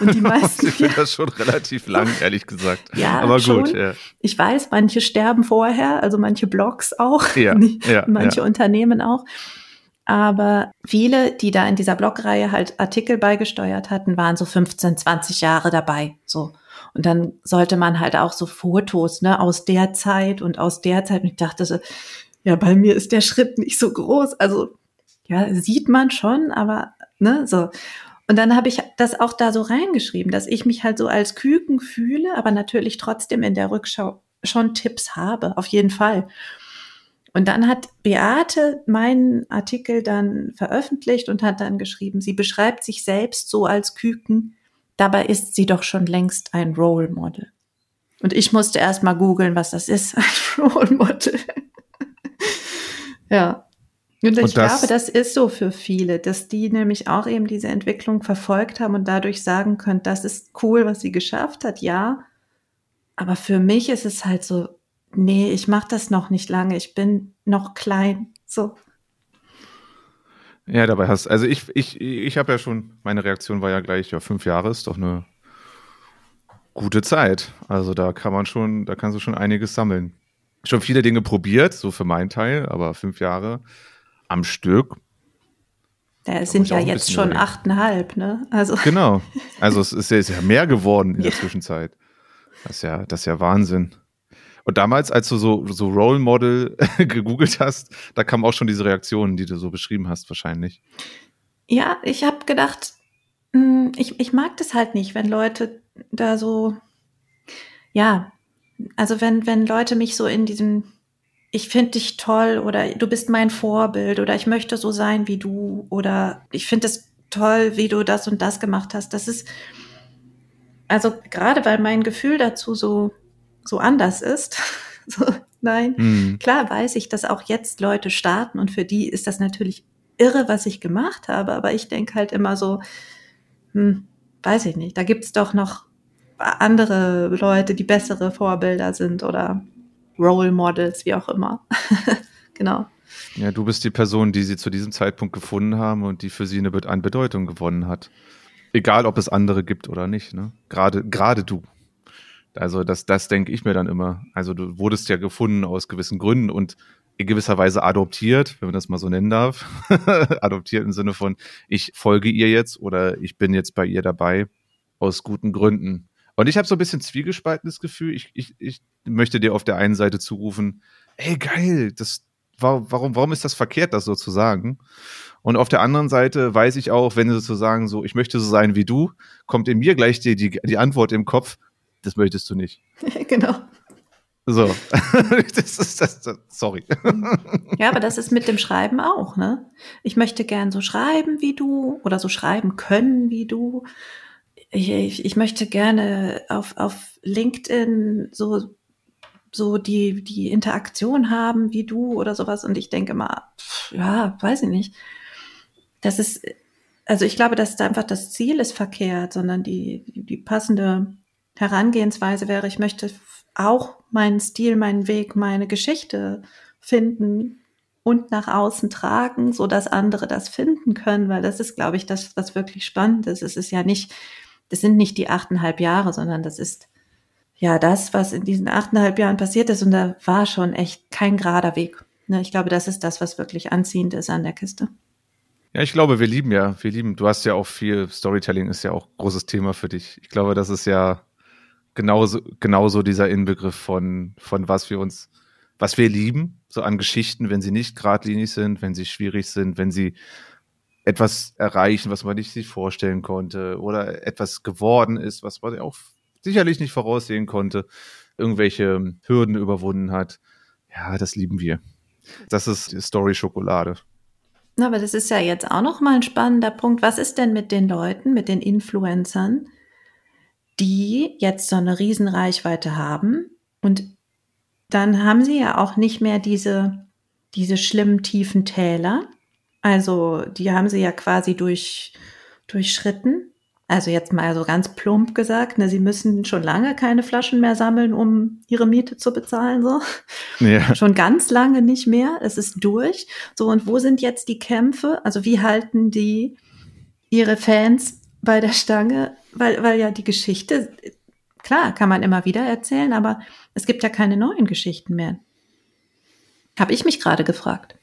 Und die meisten. ich finde das schon relativ lang, ehrlich gesagt. Ja, aber schon. gut. Ja. Ich weiß, manche sterben vorher, also manche Blogs auch, ja, ja, manche. Unternehmen auch. Aber viele, die da in dieser Blogreihe halt Artikel beigesteuert hatten, waren so 15, 20 Jahre dabei. So. Und dann sollte man halt auch so Fotos, ne, aus der Zeit und aus der Zeit. Und ich dachte so, ja, bei mir ist der Schritt nicht so groß. Also ja, sieht man schon, aber ne, so. Und dann habe ich das auch da so reingeschrieben, dass ich mich halt so als Küken fühle, aber natürlich trotzdem in der Rückschau schon Tipps habe, auf jeden Fall. Und dann hat Beate meinen Artikel dann veröffentlicht und hat dann geschrieben, sie beschreibt sich selbst so als Küken, dabei ist sie doch schon längst ein Role Model. Und ich musste erst mal googeln, was das ist, ein Role Model. ja. Und, und ich das, glaube, das ist so für viele, dass die nämlich auch eben diese Entwicklung verfolgt haben und dadurch sagen können, das ist cool, was sie geschafft hat, ja. Aber für mich ist es halt so, nee, ich mache das noch nicht lange, ich bin noch klein, so. Ja, dabei hast, also ich, ich, ich habe ja schon, meine Reaktion war ja gleich, ja, fünf Jahre ist doch eine gute Zeit. Also da kann man schon, da kannst du schon einiges sammeln. Schon viele Dinge probiert, so für meinen Teil, aber fünf Jahre am Stück. Da sind ja jetzt schon achteinhalb, ne? Also. Genau. Also es ist ja, ist ja mehr geworden in der Zwischenzeit. Das ist ja, das ist ja Wahnsinn. Und damals, als du so, so Role Model gegoogelt hast, da kamen auch schon diese Reaktionen, die du so beschrieben hast, wahrscheinlich. Ja, ich habe gedacht, hm, ich, ich mag das halt nicht, wenn Leute da so, ja, also wenn, wenn Leute mich so in diesem ich finde dich toll oder du bist mein Vorbild oder ich möchte so sein wie du oder ich finde es toll, wie du das und das gemacht hast. Das ist, also gerade weil mein Gefühl dazu so, so anders ist. so, nein, mhm. klar weiß ich, dass auch jetzt Leute starten und für die ist das natürlich irre, was ich gemacht habe, aber ich denke halt immer so, hm, weiß ich nicht, da gibt's doch noch andere Leute, die bessere Vorbilder sind oder Role Models, wie auch immer. genau. Ja, du bist die Person, die sie zu diesem Zeitpunkt gefunden haben und die für sie eine, eine Bedeutung gewonnen hat. Egal, ob es andere gibt oder nicht. Ne? Gerade, gerade du. Also das, das denke ich mir dann immer. Also du wurdest ja gefunden aus gewissen Gründen und in gewisser Weise adoptiert, wenn man das mal so nennen darf. adoptiert im Sinne von, ich folge ihr jetzt oder ich bin jetzt bei ihr dabei aus guten Gründen. Und ich habe so ein bisschen zwiegespaltenes Gefühl. Ich, ich, ich möchte dir auf der einen Seite zurufen, ey, geil, das, warum, warum ist das verkehrt, das so zu sagen? Und auf der anderen Seite weiß ich auch, wenn sozusagen so, ich möchte so sein wie du, kommt in mir gleich die, die, die Antwort im Kopf, das möchtest du nicht. genau. So, das ist das, das, sorry. Ja, aber das ist mit dem Schreiben auch, ne? Ich möchte gern so schreiben wie du oder so schreiben können wie du ich, ich möchte gerne auf, auf LinkedIn so, so die, die Interaktion haben wie du oder sowas. Und ich denke mal, ja, weiß ich nicht. Das ist, also ich glaube, dass da einfach das Ziel ist verkehrt, sondern die, die passende Herangehensweise wäre, ich möchte auch meinen Stil, meinen Weg, meine Geschichte finden und nach außen tragen, so dass andere das finden können, weil das ist, glaube ich, das, was wirklich spannend ist. Es ist ja nicht das sind nicht die achteinhalb Jahre, sondern das ist ja das, was in diesen achteinhalb Jahren passiert ist. Und da war schon echt kein gerader Weg. Ne, ich glaube, das ist das, was wirklich anziehend ist an der Kiste. Ja, ich glaube, wir lieben ja, wir lieben, du hast ja auch viel, Storytelling ist ja auch großes Thema für dich. Ich glaube, das ist ja genauso, genauso dieser Inbegriff von, von was wir uns, was wir lieben, so an Geschichten, wenn sie nicht geradlinig sind, wenn sie schwierig sind, wenn sie etwas erreichen, was man nicht sich vorstellen konnte oder etwas geworden ist, was man auch sicherlich nicht voraussehen konnte, irgendwelche Hürden überwunden hat. Ja, das lieben wir. Das ist Story Schokolade. Na, aber das ist ja jetzt auch noch mal ein spannender Punkt. Was ist denn mit den Leuten, mit den Influencern, die jetzt so eine Riesenreichweite haben und dann haben sie ja auch nicht mehr diese, diese schlimmen tiefen Täler. Also die haben sie ja quasi durch, durchschritten. Also jetzt mal so ganz plump gesagt, ne, sie müssen schon lange keine Flaschen mehr sammeln, um ihre Miete zu bezahlen, so. Ja. Schon ganz lange nicht mehr. Es ist durch. So, und wo sind jetzt die Kämpfe? Also wie halten die ihre Fans bei der Stange? Weil, weil ja die Geschichte, klar, kann man immer wieder erzählen, aber es gibt ja keine neuen Geschichten mehr. Habe ich mich gerade gefragt.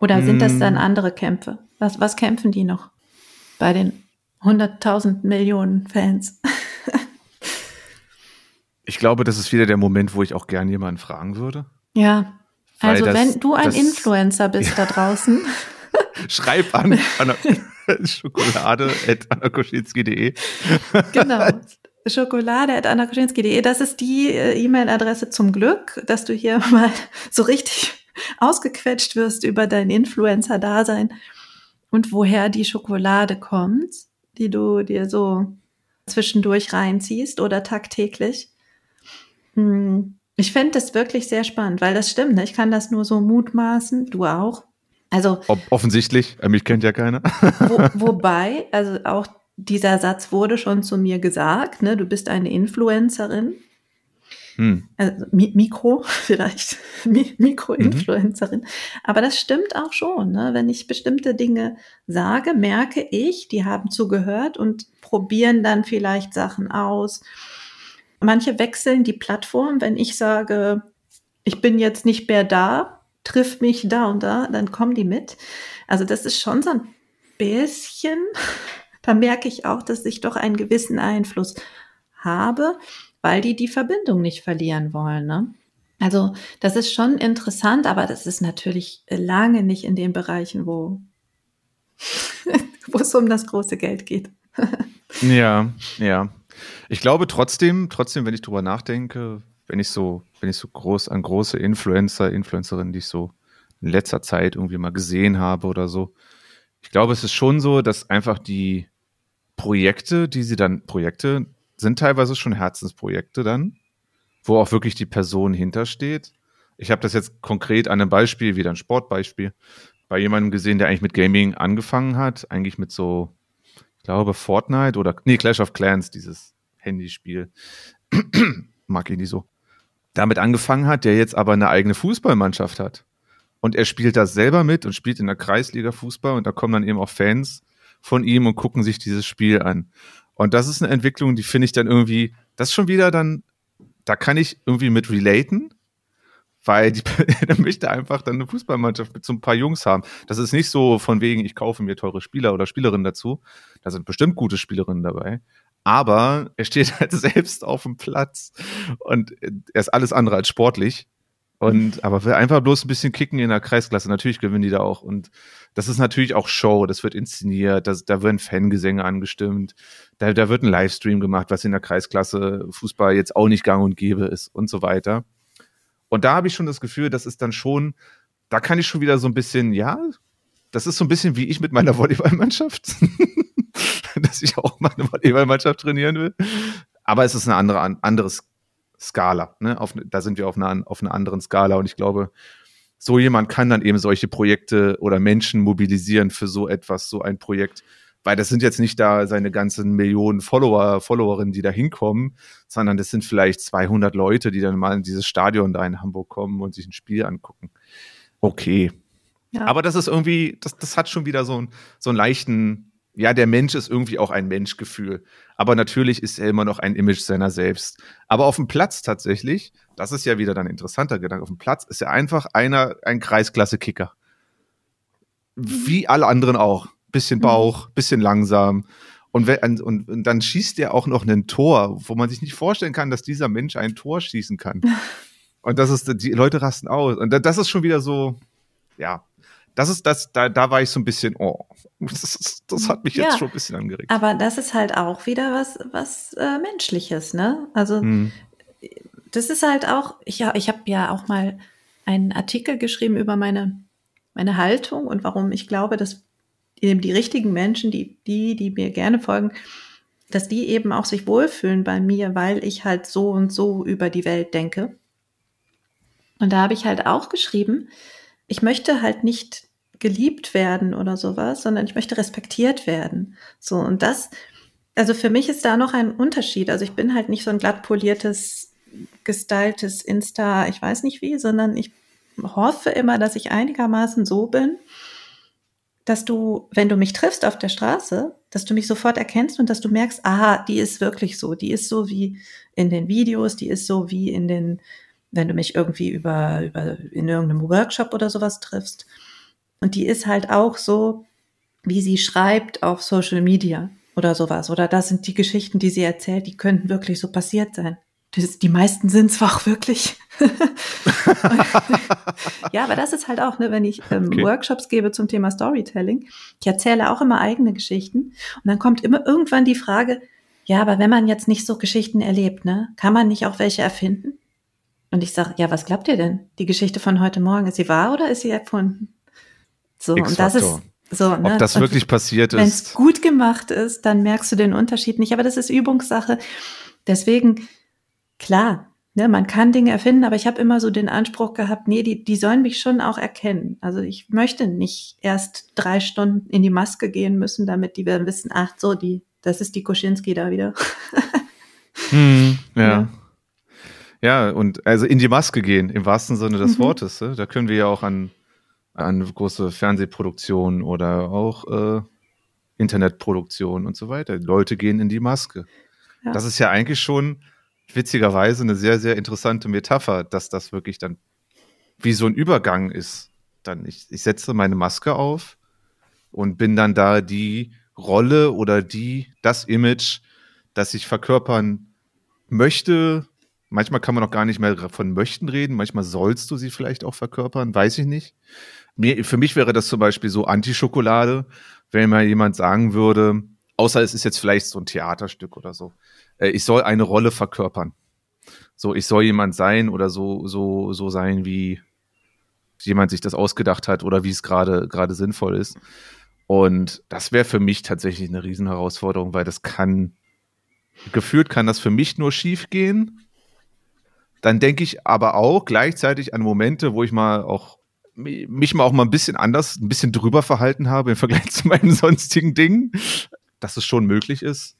Oder sind das dann hm. andere Kämpfe? Was, was kämpfen die noch bei den 100.000 Millionen Fans. ich glaube, das ist wieder der Moment, wo ich auch gern jemanden fragen würde. Ja. Weil also das, wenn du ein das, Influencer bist ja. da draußen. Schreib an, an Schokolade at anakoschinski.de. genau. Schokolade at anakoschinski.de. Das ist die äh, E-Mail-Adresse zum Glück, dass du hier mal so richtig ausgequetscht wirst über dein Influencer-Dasein und woher die Schokolade kommt die du dir so zwischendurch reinziehst oder tagtäglich. Hm, ich fände das wirklich sehr spannend, weil das stimmt. Ne? Ich kann das nur so mutmaßen, du auch. Also Ob, offensichtlich, äh, mich kennt ja keiner. wo, wobei, also auch dieser Satz wurde schon zu mir gesagt. Ne? Du bist eine Influencerin. Hm. Also Mikro vielleicht, Mikro-Influencerin. Mhm. Aber das stimmt auch schon. Ne? Wenn ich bestimmte Dinge sage, merke ich, die haben zugehört und probieren dann vielleicht Sachen aus. Manche wechseln die Plattform. Wenn ich sage, ich bin jetzt nicht mehr da, triff mich da und da, dann kommen die mit. Also das ist schon so ein bisschen, da merke ich auch, dass ich doch einen gewissen Einfluss habe weil die die Verbindung nicht verlieren wollen. Ne? Also das ist schon interessant, aber das ist natürlich lange nicht in den Bereichen, wo, wo es um das große Geld geht. ja, ja. Ich glaube trotzdem, trotzdem, wenn ich drüber nachdenke, wenn ich so, wenn ich so groß an große Influencer, Influencerinnen, die ich so in letzter Zeit irgendwie mal gesehen habe oder so, ich glaube, es ist schon so, dass einfach die Projekte, die sie dann, Projekte, sind teilweise schon Herzensprojekte dann, wo auch wirklich die Person hintersteht. Ich habe das jetzt konkret an einem Beispiel, wieder ein Sportbeispiel, bei jemandem gesehen, der eigentlich mit Gaming angefangen hat, eigentlich mit so, ich glaube, Fortnite oder, nee, Clash of Clans, dieses Handyspiel. Mag ich nicht so. Damit angefangen hat, der jetzt aber eine eigene Fußballmannschaft hat. Und er spielt da selber mit und spielt in der Kreisliga Fußball und da kommen dann eben auch Fans von ihm und gucken sich dieses Spiel an. Und das ist eine Entwicklung, die finde ich dann irgendwie, das schon wieder dann, da kann ich irgendwie mit relaten, weil der möchte einfach dann eine Fußballmannschaft mit so ein paar Jungs haben. Das ist nicht so von wegen, ich kaufe mir teure Spieler oder Spielerinnen dazu. Da sind bestimmt gute Spielerinnen dabei. Aber er steht halt selbst auf dem Platz und er ist alles andere als sportlich. Und aber will einfach bloß ein bisschen kicken in der Kreisklasse. Natürlich gewinnen die da auch. Und das ist natürlich auch Show, das wird inszeniert, das, da werden Fangesänge angestimmt, da, da wird ein Livestream gemacht, was in der Kreisklasse Fußball jetzt auch nicht gang und gäbe ist und so weiter. Und da habe ich schon das Gefühl, das ist dann schon, da kann ich schon wieder so ein bisschen, ja, das ist so ein bisschen wie ich mit meiner Volleyballmannschaft, dass ich auch meine Volleyballmannschaft trainieren will. Aber es ist eine andere, anderes Skala. Ne? Auf, da sind wir auf einer, auf einer anderen Skala und ich glaube, so jemand kann dann eben solche Projekte oder Menschen mobilisieren für so etwas, so ein Projekt. Weil das sind jetzt nicht da seine ganzen Millionen Follower, Followerinnen, die da hinkommen, sondern das sind vielleicht 200 Leute, die dann mal in dieses Stadion da in Hamburg kommen und sich ein Spiel angucken. Okay. Ja. Aber das ist irgendwie, das, das hat schon wieder so, ein, so einen leichten, ja, der Mensch ist irgendwie auch ein Menschgefühl. Aber natürlich ist er immer noch ein Image seiner selbst. Aber auf dem Platz tatsächlich, das ist ja wieder dann ein interessanter Gedanke, auf dem Platz ist er einfach einer, ein Kreisklasse-Kicker. Wie alle anderen auch. Bisschen mhm. Bauch, bisschen langsam. Und, wenn, und, und dann schießt er auch noch ein Tor, wo man sich nicht vorstellen kann, dass dieser Mensch ein Tor schießen kann. Und das ist, die Leute rasten aus. Und das ist schon wieder so, ja, das ist das, da, da war ich so ein bisschen, oh, das, das hat mich jetzt ja, schon ein bisschen angeregt. Aber das ist halt auch wieder was, was äh, Menschliches, ne? Also hm. das ist halt auch, ich, ich habe ja auch mal einen Artikel geschrieben über meine meine Haltung und warum ich glaube, dass eben die richtigen Menschen, die, die, die mir gerne folgen, dass die eben auch sich wohlfühlen bei mir, weil ich halt so und so über die Welt denke. Und da habe ich halt auch geschrieben, ich möchte halt nicht geliebt werden oder sowas, sondern ich möchte respektiert werden. So, und das, also für mich ist da noch ein Unterschied. Also ich bin halt nicht so ein glatt poliertes, gestyltes Insta, ich weiß nicht wie, sondern ich hoffe immer, dass ich einigermaßen so bin, dass du, wenn du mich triffst auf der Straße, dass du mich sofort erkennst und dass du merkst, aha, die ist wirklich so, die ist so wie in den Videos, die ist so wie in den, wenn du mich irgendwie über, über in irgendeinem Workshop oder sowas triffst. Und die ist halt auch so, wie sie schreibt auf Social Media oder sowas. Oder das sind die Geschichten, die sie erzählt, die könnten wirklich so passiert sein. Das, die meisten sind zwar auch wirklich. ja, aber das ist halt auch, ne, wenn ich ähm, okay. Workshops gebe zum Thema Storytelling, ich erzähle auch immer eigene Geschichten und dann kommt immer irgendwann die Frage, ja, aber wenn man jetzt nicht so Geschichten erlebt, ne, kann man nicht auch welche erfinden? Und ich sage, ja, was glaubt ihr denn? Die Geschichte von heute Morgen, ist sie wahr oder ist sie erfunden? So, und das ist so, ne? Ob das und wirklich passiert ist. Wenn es gut gemacht ist, dann merkst du den Unterschied nicht. Aber das ist Übungssache. Deswegen klar, ne, man kann Dinge erfinden, aber ich habe immer so den Anspruch gehabt, nee, die, die sollen mich schon auch erkennen. Also ich möchte nicht erst drei Stunden in die Maske gehen müssen, damit die werden wissen, ach so, die, das ist die Koschinski da wieder. hm, ja. ja. Ja, und also in die Maske gehen, im wahrsten Sinne des mhm. Wortes. Ne? Da können wir ja auch an, an große Fernsehproduktionen oder auch äh, Internetproduktionen und so weiter. Leute gehen in die Maske. Ja. Das ist ja eigentlich schon witzigerweise eine sehr, sehr interessante Metapher, dass das wirklich dann wie so ein Übergang ist. Dann ich, ich setze meine Maske auf und bin dann da die Rolle oder die, das Image, das ich verkörpern möchte. Manchmal kann man auch gar nicht mehr von möchten reden, manchmal sollst du sie vielleicht auch verkörpern, weiß ich nicht. Mir, für mich wäre das zum Beispiel so Anti-Schokolade, wenn mal jemand sagen würde, außer es ist jetzt vielleicht so ein Theaterstück oder so äh, ich soll eine Rolle verkörpern. So, ich soll jemand sein oder so, so, so sein, wie jemand sich das ausgedacht hat oder wie es gerade, gerade sinnvoll ist. Und das wäre für mich tatsächlich eine Riesenherausforderung, weil das kann, gefühlt kann das für mich nur schief gehen. Dann denke ich aber auch gleichzeitig an Momente, wo ich mal auch mich mal auch mal ein bisschen anders, ein bisschen drüber verhalten habe im Vergleich zu meinen sonstigen Dingen, dass es schon möglich ist.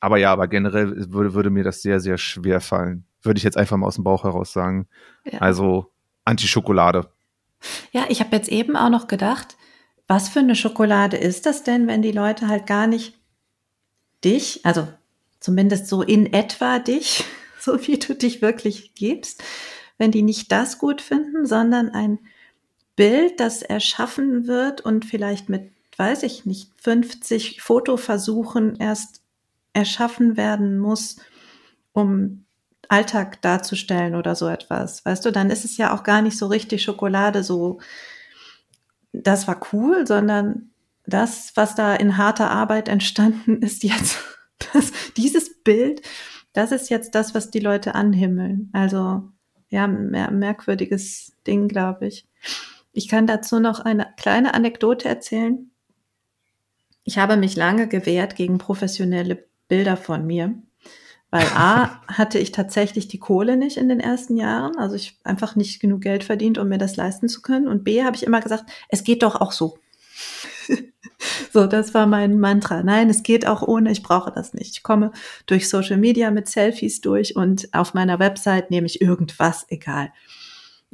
Aber ja, aber generell würde, würde mir das sehr, sehr schwer fallen. Würde ich jetzt einfach mal aus dem Bauch heraus sagen. Ja. Also Anti-Schokolade. Ja, ich habe jetzt eben auch noch gedacht, was für eine Schokolade ist das denn, wenn die Leute halt gar nicht dich, also zumindest so in etwa dich, so wie du dich wirklich gibst, wenn die nicht das gut finden, sondern ein Bild, das erschaffen wird und vielleicht mit, weiß ich nicht, 50 Fotoversuchen erst erschaffen werden muss, um Alltag darzustellen oder so etwas. Weißt du, dann ist es ja auch gar nicht so richtig Schokolade, so das war cool, sondern das, was da in harter Arbeit entstanden ist jetzt, das, dieses Bild, das ist jetzt das, was die Leute anhimmeln. Also ja, merkwürdiges Ding, glaube ich. Ich kann dazu noch eine kleine Anekdote erzählen. Ich habe mich lange gewehrt gegen professionelle Bilder von mir. Weil A, hatte ich tatsächlich die Kohle nicht in den ersten Jahren. Also ich einfach nicht genug Geld verdient, um mir das leisten zu können. Und B, habe ich immer gesagt, es geht doch auch so. so, das war mein Mantra. Nein, es geht auch ohne, ich brauche das nicht. Ich komme durch Social Media mit Selfies durch und auf meiner Website nehme ich irgendwas, egal.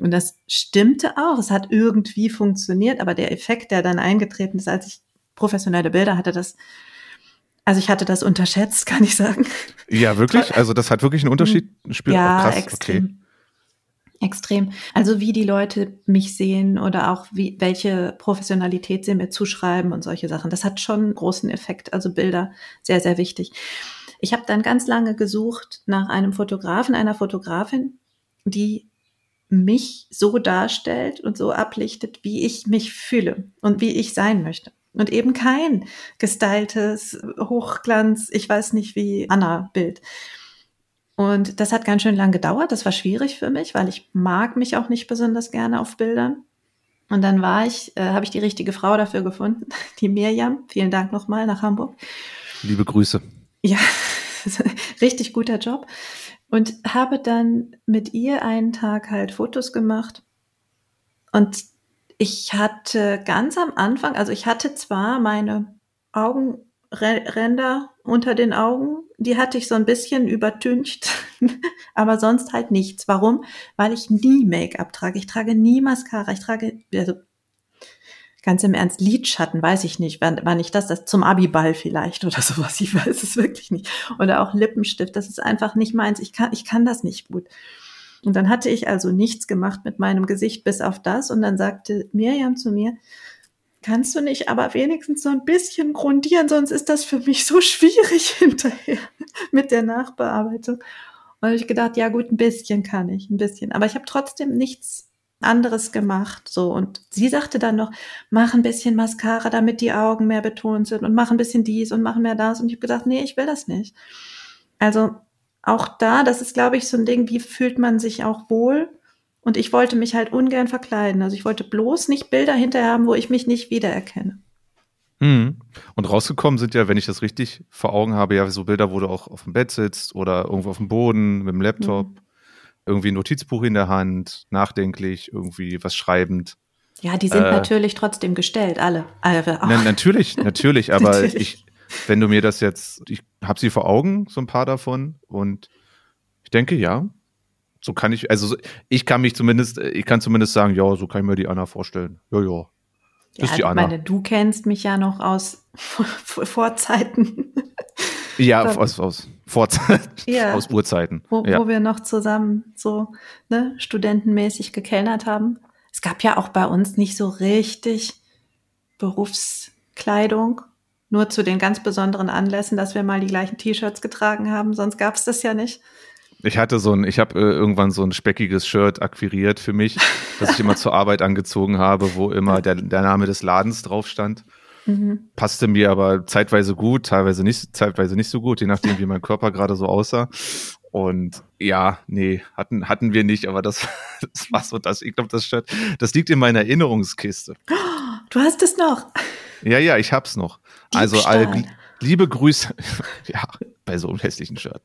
Und das stimmte auch. Es hat irgendwie funktioniert, aber der Effekt, der dann eingetreten ist, als ich professionelle Bilder hatte, das also ich hatte das unterschätzt, kann ich sagen. Ja, wirklich? Also das hat wirklich einen Unterschied? Spiel ja, krass. extrem. Okay. Extrem. Also wie die Leute mich sehen oder auch wie, welche Professionalität sie mir zuschreiben und solche Sachen. Das hat schon einen großen Effekt. Also Bilder, sehr, sehr wichtig. Ich habe dann ganz lange gesucht nach einem Fotografen, einer Fotografin, die mich so darstellt und so ablichtet, wie ich mich fühle und wie ich sein möchte und eben kein gestyltes Hochglanz, ich weiß nicht wie Anna-Bild. Und das hat ganz schön lang gedauert. Das war schwierig für mich, weil ich mag mich auch nicht besonders gerne auf Bildern. Und dann war ich, äh, habe ich die richtige Frau dafür gefunden, die Mirjam. Vielen Dank nochmal nach Hamburg. Liebe Grüße. Ja, richtig guter Job. Und habe dann mit ihr einen Tag halt Fotos gemacht. Und ich hatte ganz am Anfang, also ich hatte zwar meine Augenränder unter den Augen, die hatte ich so ein bisschen übertüncht, aber sonst halt nichts. Warum? Weil ich nie Make-up trage. Ich trage nie Mascara. Ich trage, also ganz im Ernst, Lidschatten, weiß ich nicht. War, war nicht das, das zum Abiball vielleicht oder sowas. Ich weiß es wirklich nicht. Oder auch Lippenstift. Das ist einfach nicht meins. Ich kann, ich kann das nicht gut. Und dann hatte ich also nichts gemacht mit meinem Gesicht bis auf das. Und dann sagte Miriam zu mir, kannst du nicht aber wenigstens so ein bisschen grundieren, sonst ist das für mich so schwierig hinterher mit der Nachbearbeitung. Und ich gedacht, ja gut, ein bisschen kann ich, ein bisschen. Aber ich habe trotzdem nichts anderes gemacht. So. Und sie sagte dann noch, mach ein bisschen Mascara, damit die Augen mehr betont sind und mach ein bisschen dies und mach mehr das. Und ich habe gedacht, nee, ich will das nicht. Also auch da, das ist, glaube ich, so ein Ding, wie fühlt man sich auch wohl? Und ich wollte mich halt ungern verkleiden. Also ich wollte bloß nicht Bilder hinterher haben, wo ich mich nicht wiedererkenne. Mhm. Und rausgekommen sind ja, wenn ich das richtig vor Augen habe, ja so Bilder, wo du auch auf dem Bett sitzt oder irgendwo auf dem Boden mit dem Laptop, mhm. Irgendwie ein Notizbuch in der Hand, nachdenklich, irgendwie was schreibend. Ja, die sind äh, natürlich trotzdem gestellt, alle. alle na, natürlich, natürlich, aber natürlich. ich, wenn du mir das jetzt, ich habe sie vor Augen, so ein paar davon, und ich denke, ja, so kann ich, also ich kann mich zumindest, ich kann zumindest sagen, ja, so kann ich mir die Anna vorstellen. Ja, ja. Ja, ist die Anna. meine, du kennst mich ja noch aus Vorzeiten. Ja, aus, aus Vorzeiten, ja. aus Urzeiten. Wo, ja. wo wir noch zusammen so ne, studentenmäßig gekellnert haben. Es gab ja auch bei uns nicht so richtig Berufskleidung. Nur zu den ganz besonderen Anlässen, dass wir mal die gleichen T-Shirts getragen haben, sonst gab es das ja nicht. Ich hatte so ein, ich habe äh, irgendwann so ein speckiges Shirt akquiriert für mich, das ich immer zur Arbeit angezogen habe, wo immer der, der Name des Ladens drauf stand. Mhm. Passte mir aber zeitweise gut, teilweise nicht, zeitweise nicht so gut, je nachdem, wie mein Körper gerade so aussah. Und ja, nee, hatten, hatten wir nicht, aber das, das war so das. Ich glaube, das Shirt, das liegt in meiner Erinnerungskiste. Du hast es noch. Ja, ja, ich hab's noch. Diebstahl. Also all, liebe Grüße, ja, bei so einem hässlichen Shirt.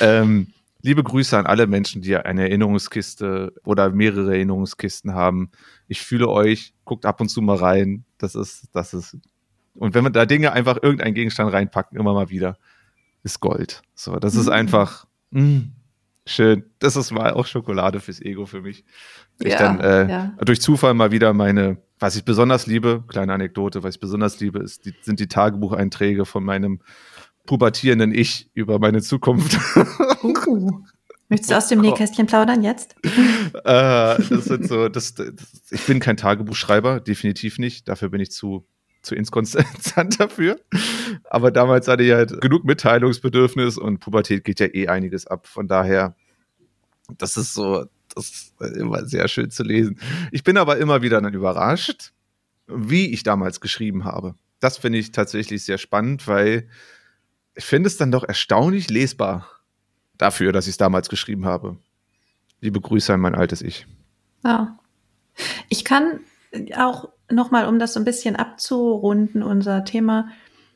Ähm, Liebe Grüße an alle Menschen, die eine Erinnerungskiste oder mehrere Erinnerungskisten haben. Ich fühle euch, guckt ab und zu mal rein. Das ist, das ist. Und wenn man da Dinge einfach irgendeinen Gegenstand reinpacken, immer mal wieder, ist Gold. So, das ist mhm. einfach mh, mm, schön. Das ist mal auch Schokolade fürs Ego für mich. Ich ja, dann äh, ja. durch Zufall mal wieder meine, was ich besonders liebe, kleine Anekdote, was ich besonders liebe, ist, die, sind die Tagebucheinträge von meinem pubertierenden Ich über meine Zukunft. Uh. Möchtest du aus dem Nähkästchen plaudern jetzt? äh, das sind so, das, das, ich bin kein Tagebuchschreiber, definitiv nicht. Dafür bin ich zu, zu inkonstant dafür. Aber damals hatte ich halt genug Mitteilungsbedürfnis und Pubertät geht ja eh einiges ab. Von daher, das ist so, das ist immer sehr schön zu lesen. Ich bin aber immer wieder dann überrascht, wie ich damals geschrieben habe. Das finde ich tatsächlich sehr spannend, weil ich finde es dann doch erstaunlich lesbar dafür, dass ich es damals geschrieben habe. Liebe Grüße an mein altes Ich. Ja. Ich kann auch nochmal, um das so ein bisschen abzurunden, unser Thema.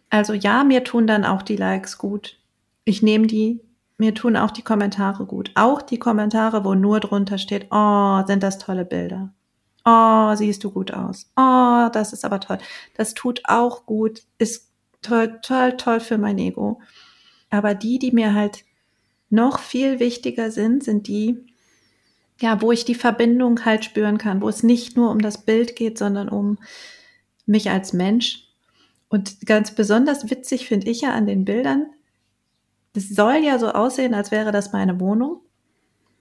Also ja, mir tun dann auch die Likes gut. Ich nehme die. Mir tun auch die Kommentare gut. Auch die Kommentare, wo nur drunter steht, oh, sind das tolle Bilder. Oh, siehst du gut aus. Oh, das ist aber toll. Das tut auch gut, ist toll, toll, toll für mein Ego. Aber die, die mir halt noch viel wichtiger sind, sind die, ja, wo ich die Verbindung halt spüren kann, wo es nicht nur um das Bild geht, sondern um mich als Mensch. Und ganz besonders witzig finde ich ja an den Bildern, das soll ja so aussehen, als wäre das meine Wohnung,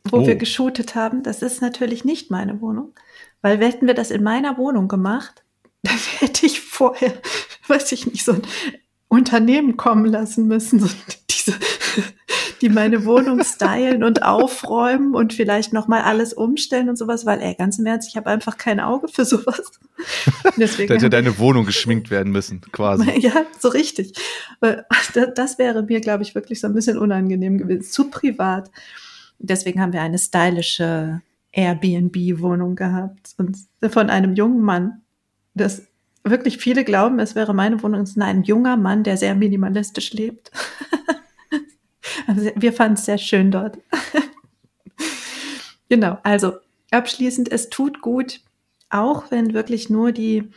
wo oh. wir geshootet haben. Das ist natürlich nicht meine Wohnung, weil hätten wir das in meiner Wohnung gemacht, dann hätte ich vorher, weiß ich nicht, so ein Unternehmen kommen lassen müssen, so diese, die meine Wohnung stylen und aufräumen und vielleicht nochmal alles umstellen und sowas, weil, ey, ganz im Ernst, ich habe einfach kein Auge für sowas. Deswegen da hätte deine Wohnung geschminkt werden müssen, quasi. Ja, so richtig. Das wäre mir, glaube ich, wirklich so ein bisschen unangenehm gewesen, zu privat. Deswegen haben wir eine stylische Airbnb-Wohnung gehabt und von einem jungen Mann. Das wirklich viele glauben, es wäre meine Wohnung. Es ist ein junger Mann, der sehr minimalistisch lebt. also wir fanden es sehr schön dort. genau, also abschließend, es tut gut, auch wenn wirklich nur die,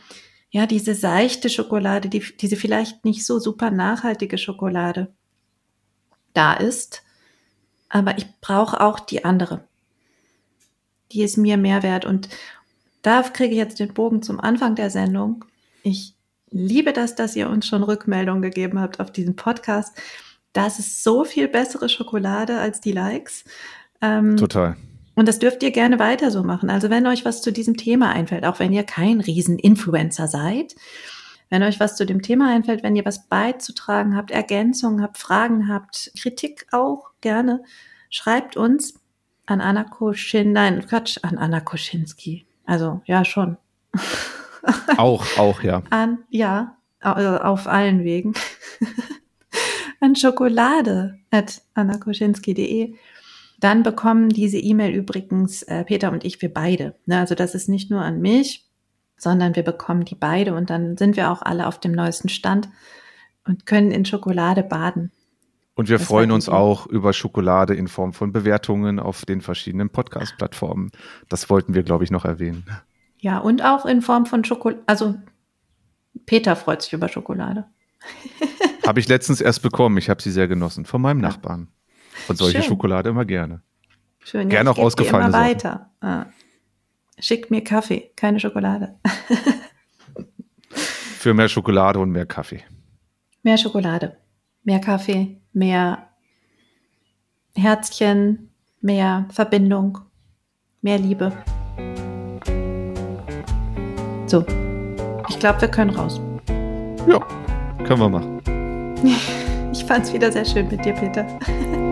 ja, diese seichte Schokolade, die, diese vielleicht nicht so super nachhaltige Schokolade da ist. Aber ich brauche auch die andere. Die ist mir mehr wert. Und da kriege ich jetzt den Bogen zum Anfang der Sendung. Ich liebe das, dass ihr uns schon Rückmeldungen gegeben habt auf diesen Podcast. Das ist so viel bessere Schokolade als die Likes. Ähm, Total. Und das dürft ihr gerne weiter so machen. Also wenn euch was zu diesem Thema einfällt, auch wenn ihr kein Riesen-Influencer seid, wenn euch was zu dem Thema einfällt, wenn ihr was beizutragen habt, Ergänzungen habt, Fragen habt, Kritik auch gerne, schreibt uns an Anna Koschin, nein, Quatsch, an Anna Koschinski. Also ja, schon. Auch, auch, ja. An, ja, auf allen Wegen. an Schokolade at annakoschinski.de. Dann bekommen diese E-Mail übrigens äh, Peter und ich, wir beide. Ne, also das ist nicht nur an mich, sondern wir bekommen die beide und dann sind wir auch alle auf dem neuesten Stand und können in Schokolade baden. Und wir das freuen uns auch über Schokolade in Form von Bewertungen auf den verschiedenen Podcast-Plattformen. Das wollten wir, glaube ich, noch erwähnen. Ja, und auch in Form von Schokolade. Also Peter freut sich über Schokolade. habe ich letztens erst bekommen. Ich habe sie sehr genossen von meinem Nachbarn. Und solche Schön. Schokolade immer gerne. Schön. Gerne ja, auch ausgefallene immer weiter. Ah. Schickt mir Kaffee, keine Schokolade. Für mehr Schokolade und mehr Kaffee. Mehr Schokolade, mehr Kaffee, mehr Herzchen, mehr Verbindung, mehr Liebe. So, ich glaube, wir können raus. Ja, können wir machen. Ich fand es wieder sehr schön mit dir, Peter.